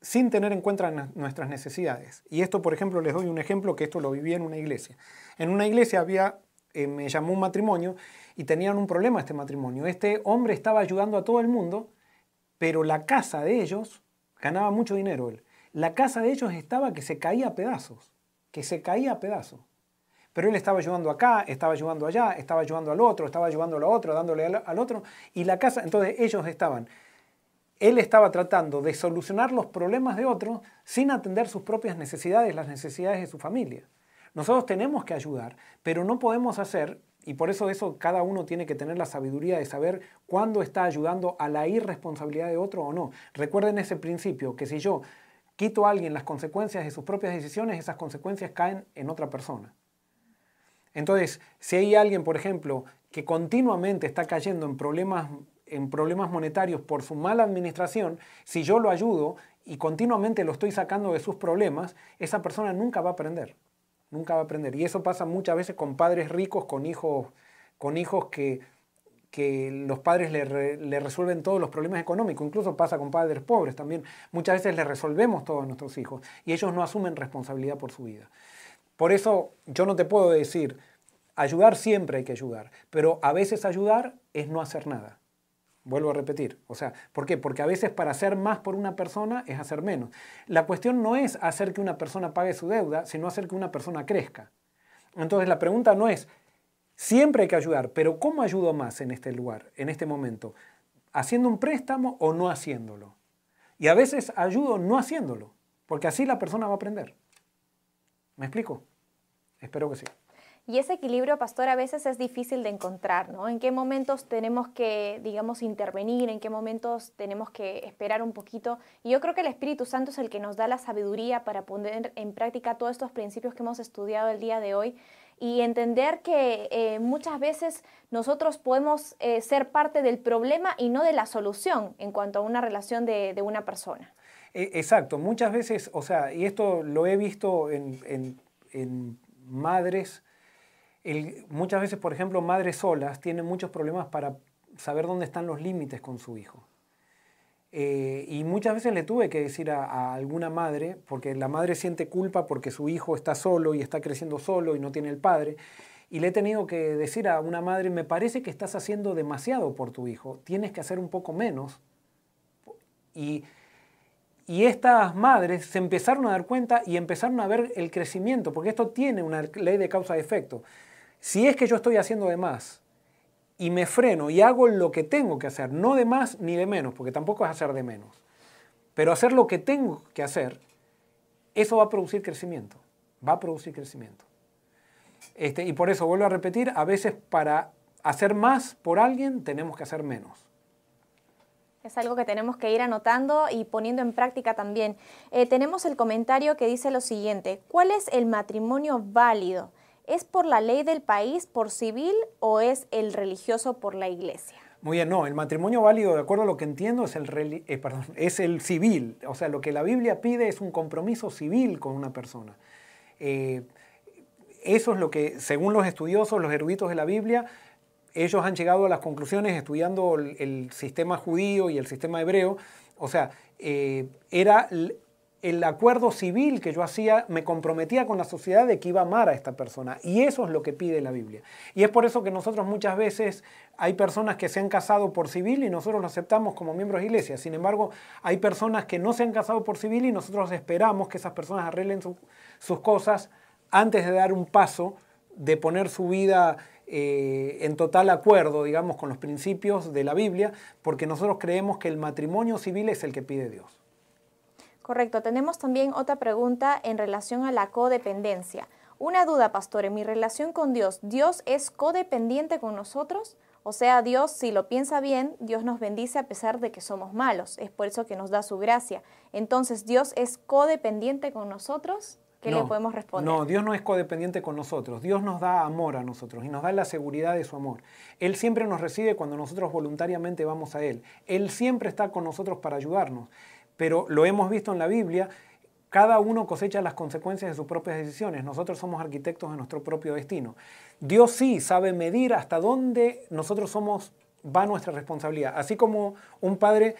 sin tener en cuenta nuestras necesidades. Y esto, por ejemplo, les doy un ejemplo que esto lo viví en una iglesia. En una iglesia había, eh, me llamó un matrimonio y tenían un problema este matrimonio. Este hombre estaba ayudando a todo el mundo, pero la casa de ellos ganaba mucho dinero él. La casa de ellos estaba que se caía a pedazos, que se caía a pedazos. Pero él estaba ayudando acá, estaba ayudando allá, estaba ayudando al otro, estaba ayudando al otro, dándole al, otro. Y la casa, entonces ellos estaban, él estaba tratando de solucionar los problemas de otros sin atender sus propias necesidades, las necesidades de su familia. Nosotros tenemos que ayudar, pero no podemos hacer y por eso eso cada uno tiene que tener la sabiduría de saber cuándo está ayudando a la irresponsabilidad de otro o no. Recuerden ese principio, que si yo quito a alguien las consecuencias de sus propias decisiones, esas consecuencias caen en otra persona. Entonces, si hay alguien, por ejemplo, que continuamente está cayendo en problemas, en problemas monetarios por su mala administración, si yo lo ayudo y continuamente lo estoy sacando de sus problemas, esa persona nunca va a aprender nunca va a aprender. Y eso pasa muchas veces con padres ricos, con hijos, con hijos que, que los padres le, resuelven todos los problemas económicos. Incluso pasa con padres pobres también. Muchas veces les resolvemos todos a nuestros hijos y ellos no asumen responsabilidad por su vida. Por eso yo no te puedo decir, ayudar siempre hay que ayudar, pero a veces ayudar es no hacer nada. Vuelvo a repetir. O sea, ¿por qué? Porque a veces para hacer más por una persona es hacer menos. La cuestión no es hacer que una persona pague su deuda, sino hacer que una persona crezca. Entonces la pregunta no es, siempre hay que ayudar, pero ¿cómo ayudo más en este lugar, en este momento? ¿Haciendo un préstamo o no haciéndolo? Y a veces ayudo no haciéndolo, porque así la persona va a aprender. ¿Me explico? Espero que sí. Y ese equilibrio, pastor, a veces es difícil de encontrar, ¿no? ¿En qué momentos tenemos que, digamos, intervenir? ¿En qué momentos tenemos que esperar un poquito? Y yo creo que el Espíritu Santo es el que nos da la sabiduría para poner en práctica todos estos principios que hemos estudiado el día de hoy y entender que eh, muchas veces nosotros podemos eh, ser parte del problema y no de la solución en cuanto a una relación de, una persona. E, exacto, muchas veces, o sea, y esto lo he visto en, en madres muchas veces, por ejemplo, madres solas tienen muchos problemas para saber dónde están los límites con su hijo. Eh, y muchas veces le tuve que decir a, alguna madre, porque la madre siente culpa porque su hijo está solo y está creciendo solo y no tiene el padre, y le he tenido que decir a una madre, me parece que estás haciendo demasiado por tu hijo, tienes que hacer un poco menos. Y, estas madres se empezaron a dar cuenta y empezaron a ver el crecimiento, porque esto tiene una ley de causa-efecto. Si es que yo estoy haciendo de más y me freno y hago lo que tengo que hacer, no de más ni de menos, porque tampoco es hacer de menos, pero hacer lo que tengo que hacer, eso va a producir crecimiento, va a producir crecimiento. Este, y por eso vuelvo a repetir, a veces para hacer más por alguien tenemos que hacer menos. Es algo que tenemos que ir anotando y poniendo en práctica también. Eh, tenemos el comentario que dice lo siguiente, ¿cuál es el matrimonio válido? ¿Es por la ley del país, por civil o es el religioso por la iglesia? Muy bien, no, el matrimonio válido, de acuerdo a lo que entiendo, es el, eh, es el civil. O sea, lo que la Biblia pide es un compromiso civil con una persona. Eh, eso es lo que, según los estudiosos, los eruditos de la Biblia, ellos han llegado a las conclusiones estudiando el, sistema judío y el sistema hebreo. O sea, eh, era el acuerdo civil que yo hacía me comprometía con la sociedad de que iba a amar a esta persona. Y eso es lo que pide la Biblia. Y es por eso que nosotros muchas veces hay personas que se han casado por civil y nosotros lo aceptamos como miembros de iglesia. Sin embargo, hay personas que no se han casado por civil y nosotros esperamos que esas personas arreglen sus cosas antes de dar un paso de poner su vida eh, en total acuerdo, digamos, con los principios de la Biblia, porque nosotros creemos que el matrimonio civil es el que pide Dios. Correcto. Tenemos también otra pregunta en relación a la codependencia. Una duda, pastor, en mi relación con Dios, ¿Dios es codependiente con nosotros? O sea, Dios, si lo piensa bien, Dios nos bendice a pesar de que somos malos. Es por eso que nos da su gracia. Entonces, ¿Dios es codependiente con nosotros? ¿Qué le podemos responder? No, Dios no es codependiente con nosotros. Dios nos da amor a nosotros y nos da la seguridad de su amor. Él siempre nos recibe cuando nosotros voluntariamente vamos a Él. Él siempre está con nosotros para ayudarnos. Pero lo hemos visto en la Biblia, cada uno cosecha las consecuencias de sus propias decisiones. Nosotros somos arquitectos de nuestro propio destino. Dios sí sabe medir hasta dónde nosotros somos, va nuestra responsabilidad. Así como un padre,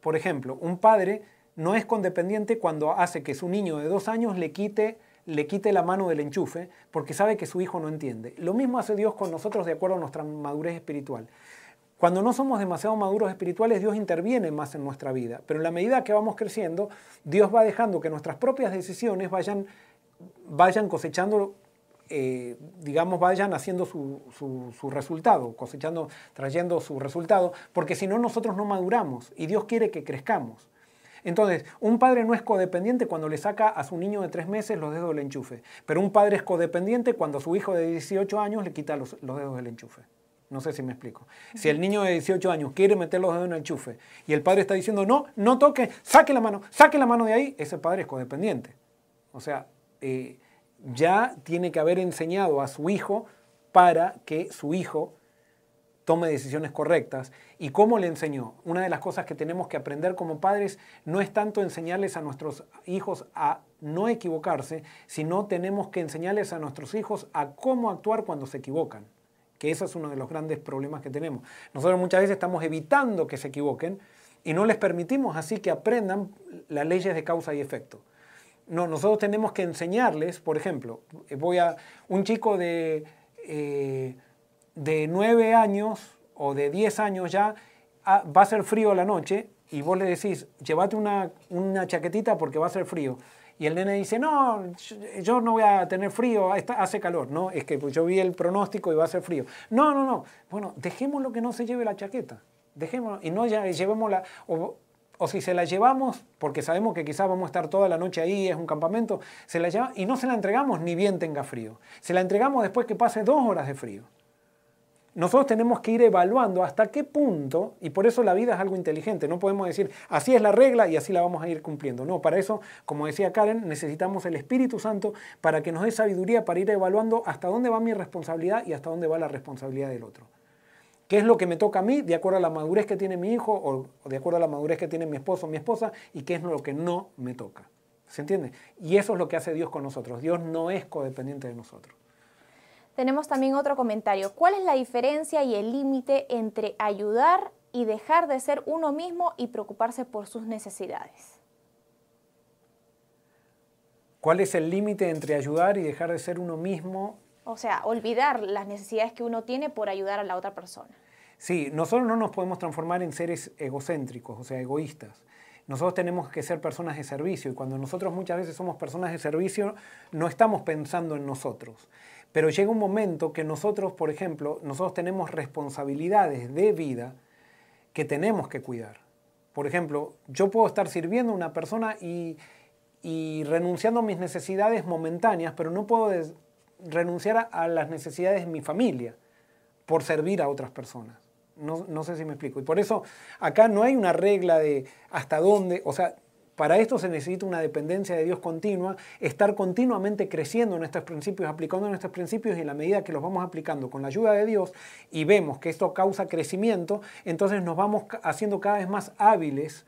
por ejemplo, un padre no es condependiente cuando hace que su niño de dos años le quite, le quite la mano del enchufe porque sabe que su hijo no entiende. Lo mismo hace Dios con nosotros de acuerdo a nuestra madurez espiritual. Cuando no somos demasiado maduros espirituales, Dios interviene más en nuestra vida. Pero en la medida que vamos creciendo, Dios va dejando que nuestras propias decisiones vayan, vayan cosechando, eh, digamos, vayan haciendo su, su, resultado, cosechando, trayendo su resultado, porque si no nosotros no maduramos y Dios quiere que crezcamos. Entonces, un padre no es codependiente cuando le saca a su niño de tres meses los dedos del enchufe, pero un padre es codependiente cuando a su hijo de 18 años le quita los, dedos del enchufe. No sé si me explico. Si el niño de 18 años quiere meter los dedos en el enchufe y el padre está diciendo, no, no toque, saque la mano, saque la mano de ahí, ese padre es codependiente. O sea, eh, ya tiene que haber enseñado a su hijo para que su hijo tome decisiones correctas. ¿Y cómo le enseñó? Una de las cosas que tenemos que aprender como padres no es tanto enseñarles a nuestros hijos a no equivocarse, sino tenemos que enseñarles a nuestros hijos a cómo actuar cuando se equivocan. Que eso es uno de los grandes problemas que tenemos. Nosotros muchas veces estamos evitando que se equivoquen y no les permitimos así que aprendan las leyes de causa y efecto. No, nosotros tenemos que enseñarles, por ejemplo, voy a un chico de... Eh, de 9 años o de 10 años ya ah, va a ser frío la noche y vos le decís, llévate una, una chaquetita porque va a ser frío. Y el nene dice, no, yo no voy a tener frío, hace calor. No, es que yo vi el pronóstico y va a ser frío. No, no, no. Bueno, dejémoslo que no se lleve la chaqueta. Dejémoslo y no ya llevémosla. O, o si se la llevamos, porque sabemos que quizás vamos a estar toda la noche ahí, es un campamento, se la lleva y no se la entregamos ni bien tenga frío. Se la entregamos después que pase dos horas de frío nosotros tenemos que ir evaluando hasta qué punto, y por eso la vida es algo inteligente, no podemos decir, así es la regla y así la vamos a ir cumpliendo. No, para eso, como decía Karen, necesitamos el Espíritu Santo para que nos dé sabiduría para ir evaluando hasta dónde va mi responsabilidad y hasta dónde va la responsabilidad del otro. ¿Qué es lo que me toca a mí de acuerdo a la madurez que tiene mi hijo o, de acuerdo a la madurez que tiene mi esposo o mi esposa y qué es lo que no me toca? ¿Se entiende? Y eso es lo que hace Dios con nosotros. Dios no es codependiente de nosotros. Tenemos también otro comentario. ¿Cuál es la diferencia y el límite entre ayudar y dejar de ser uno mismo y preocuparse por sus necesidades? ¿Cuál es el límite entre ayudar y dejar de ser uno mismo? O sea, olvidar las necesidades que uno tiene por ayudar a la otra persona. Sí, nosotros no nos podemos transformar en seres egocéntricos, o sea, egoístas. Nosotros tenemos que ser personas de servicio y cuando nosotros muchas veces somos personas de servicio, no estamos pensando en nosotros. Pero llega un momento que nosotros, por ejemplo, nosotros tenemos responsabilidades de vida que tenemos que cuidar. Por ejemplo, yo puedo estar sirviendo a una persona y, renunciando a mis necesidades momentáneas, pero no puedo renunciar a, las necesidades de mi familia por servir a otras personas. No, no, sé si me explico. Y por eso acá no hay una regla de hasta dónde, o sea, para esto se necesita una dependencia de Dios continua, estar continuamente creciendo en estos principios, aplicando nuestros principios y en la medida que los vamos aplicando con la ayuda de Dios y vemos que esto causa crecimiento, entonces nos vamos haciendo cada vez más hábiles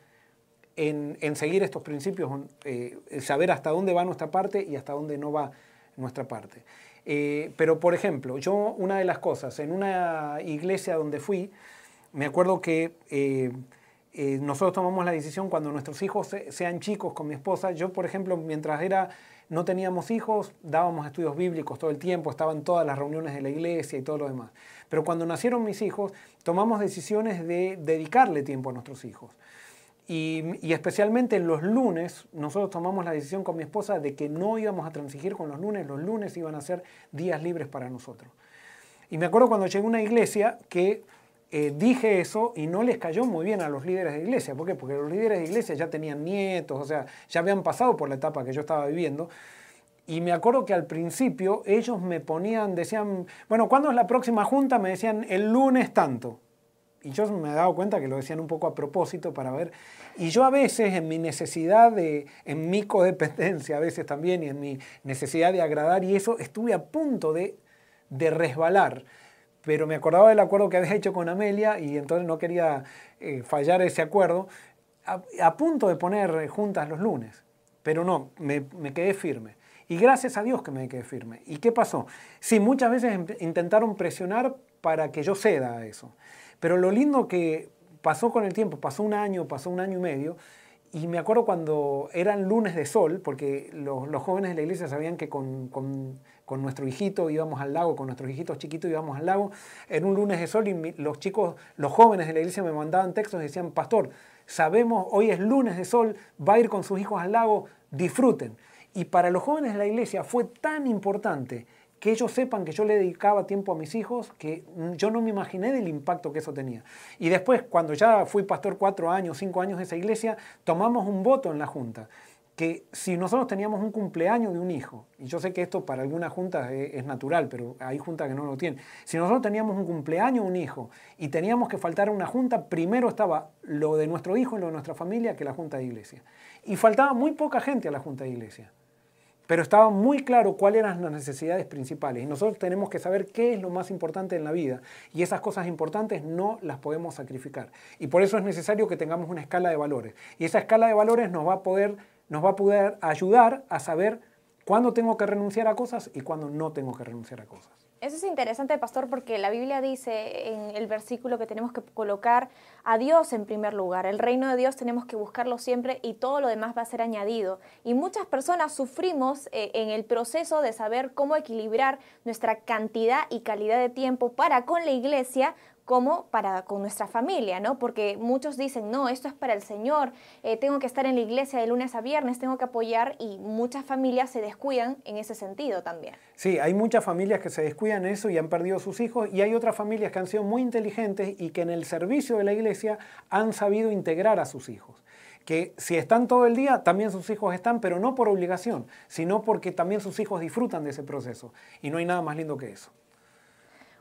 en, seguir estos principios, eh, saber hasta dónde va nuestra parte y hasta dónde no va nuestra parte. Eh, pero, por ejemplo, yo una de las cosas, en una iglesia donde fui, me acuerdo que... Eh, eh, nosotros tomamos la decisión cuando nuestros hijos sean chicos con mi esposa. Yo, por ejemplo, mientras era, no teníamos hijos, dábamos estudios bíblicos todo el tiempo, estaban todas las reuniones de la iglesia y todo lo demás. Pero cuando nacieron mis hijos, tomamos decisiones de dedicarle tiempo a nuestros hijos. Y, y, especialmente en los lunes, nosotros tomamos la decisión con mi esposa de que no íbamos a transigir con los lunes, los lunes iban a ser días libres para nosotros. Y me acuerdo cuando llegué a una iglesia que eh, dije eso y no les cayó muy bien a los líderes de iglesia. ¿Por qué? Porque los líderes de iglesia ya tenían nietos, o sea, ya habían pasado por la etapa que yo estaba viviendo. Y me acuerdo que al principio ellos me ponían, decían, bueno, ¿cuándo es la próxima junta? Me decían, el lunes tanto. Y yo me he dado cuenta que lo decían un poco a propósito para ver. Y yo a veces en mi necesidad de, en mi codependencia a veces también y en mi necesidad de agradar y eso, estuve a punto de, de resbalar. Pero me acordaba del acuerdo que había hecho con Amelia y entonces no quería eh, fallar ese acuerdo. A, punto de poner juntas los lunes. Pero no, me, me quedé firme. Y gracias a Dios que me quedé firme. ¿Y qué pasó? Sí, muchas veces intentaron presionar para que yo ceda a eso. Pero lo lindo que pasó con el tiempo, pasó un año, pasó un año y medio, y me acuerdo cuando eran lunes de sol, porque los, jóvenes de la iglesia sabían que con, con, nuestro hijito íbamos al lago, con nuestros hijitos chiquitos íbamos al lago, era un lunes de sol y los chicos, los jóvenes de la iglesia me mandaban textos y decían, pastor, sabemos, hoy es lunes de sol, va a ir con sus hijos al lago, disfruten. Y para los jóvenes de la iglesia fue tan importante que ellos sepan que yo le dedicaba tiempo a mis hijos, que yo no me imaginé del impacto que eso tenía. Y después, cuando ya fui pastor cuatro años, cinco años de esa iglesia, tomamos un voto en la junta, que si nosotros teníamos un cumpleaños de un hijo, y yo sé que esto para algunas juntas es, natural, pero hay juntas que no lo tienen, si nosotros teníamos un cumpleaños de un hijo y teníamos que faltar a una junta, primero estaba lo de nuestro hijo y lo de nuestra familia que la junta de iglesia. Y faltaba muy poca gente a la junta de iglesia pero estaba muy claro cuáles eran las necesidades principales. Y nosotros tenemos que saber qué es lo más importante en la vida. Y esas cosas importantes no las podemos sacrificar. Y por eso es necesario que tengamos una escala de valores. Y esa escala de valores nos va a poder, nos va a poder ayudar a saber cuándo tengo que renunciar a cosas y cuándo no tengo que renunciar a cosas. Eso es interesante, pastor, porque la Biblia dice en el versículo que tenemos que colocar a Dios en primer lugar. El reino de Dios tenemos que buscarlo siempre y todo lo demás va a ser añadido. Y muchas personas sufrimos eh, en el proceso de saber cómo equilibrar nuestra cantidad y calidad de tiempo para con la iglesia como para con nuestra familia, ¿no? Porque muchos dicen, no, esto es para el Señor, eh, tengo que estar en la iglesia de lunes a viernes, tengo que apoyar y muchas familias se descuidan en ese sentido también. Sí, hay muchas familias que se descuidan eso y han perdido sus hijos y hay otras familias que han sido muy inteligentes y que en el servicio de la iglesia han sabido integrar a sus hijos que si están todo el día, también sus hijos están, pero no por obligación, sino porque también sus hijos disfrutan de ese proceso. Y no hay nada más lindo que eso.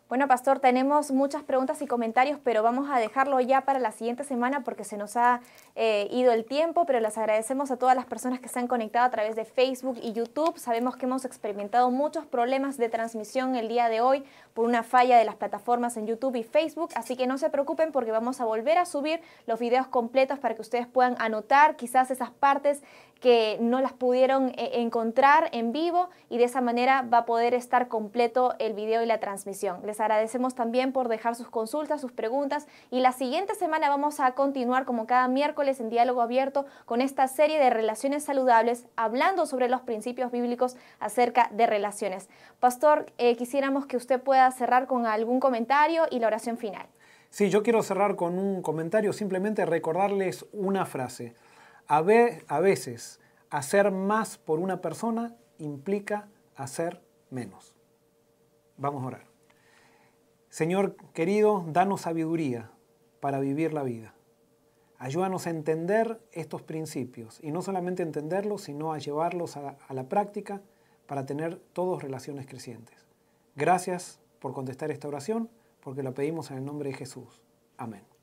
Bueno, Pastor, tenemos muchas preguntas y comentarios, pero vamos a dejarlo ya para la siguiente semana porque se nos ha eh, ido el tiempo, pero les agradecemos a todas las personas que se han conectado a través de Facebook y YouTube. Sabemos que hemos experimentado muchos problemas de transmisión el día de hoy por una falla de las plataformas en YouTube y Facebook, así que no se preocupen porque vamos a volver a subir los videos completos para que ustedes puedan anotar quizás esas partes que no las pudieron eh, encontrar en vivo y de esa manera va a poder estar completo el video y la transmisión. Agradecemos también por dejar sus consultas, sus preguntas y la siguiente semana vamos a continuar como cada miércoles en diálogo abierto con esta serie de relaciones saludables hablando sobre los principios bíblicos acerca de relaciones. Pastor, eh, quisiéramos que usted pueda cerrar con algún comentario y la oración final. Sí, yo quiero cerrar con un comentario, simplemente recordarles una frase. A, veces, hacer más por una persona implica hacer menos. Vamos a orar. Señor querido, danos sabiduría para vivir la vida. Ayúdanos a entender estos principios y no solamente entenderlos, sino a llevarlos a, la práctica para tener todos relaciones crecientes. Gracias por contestar esta oración, porque la pedimos en el nombre de Jesús. Amén.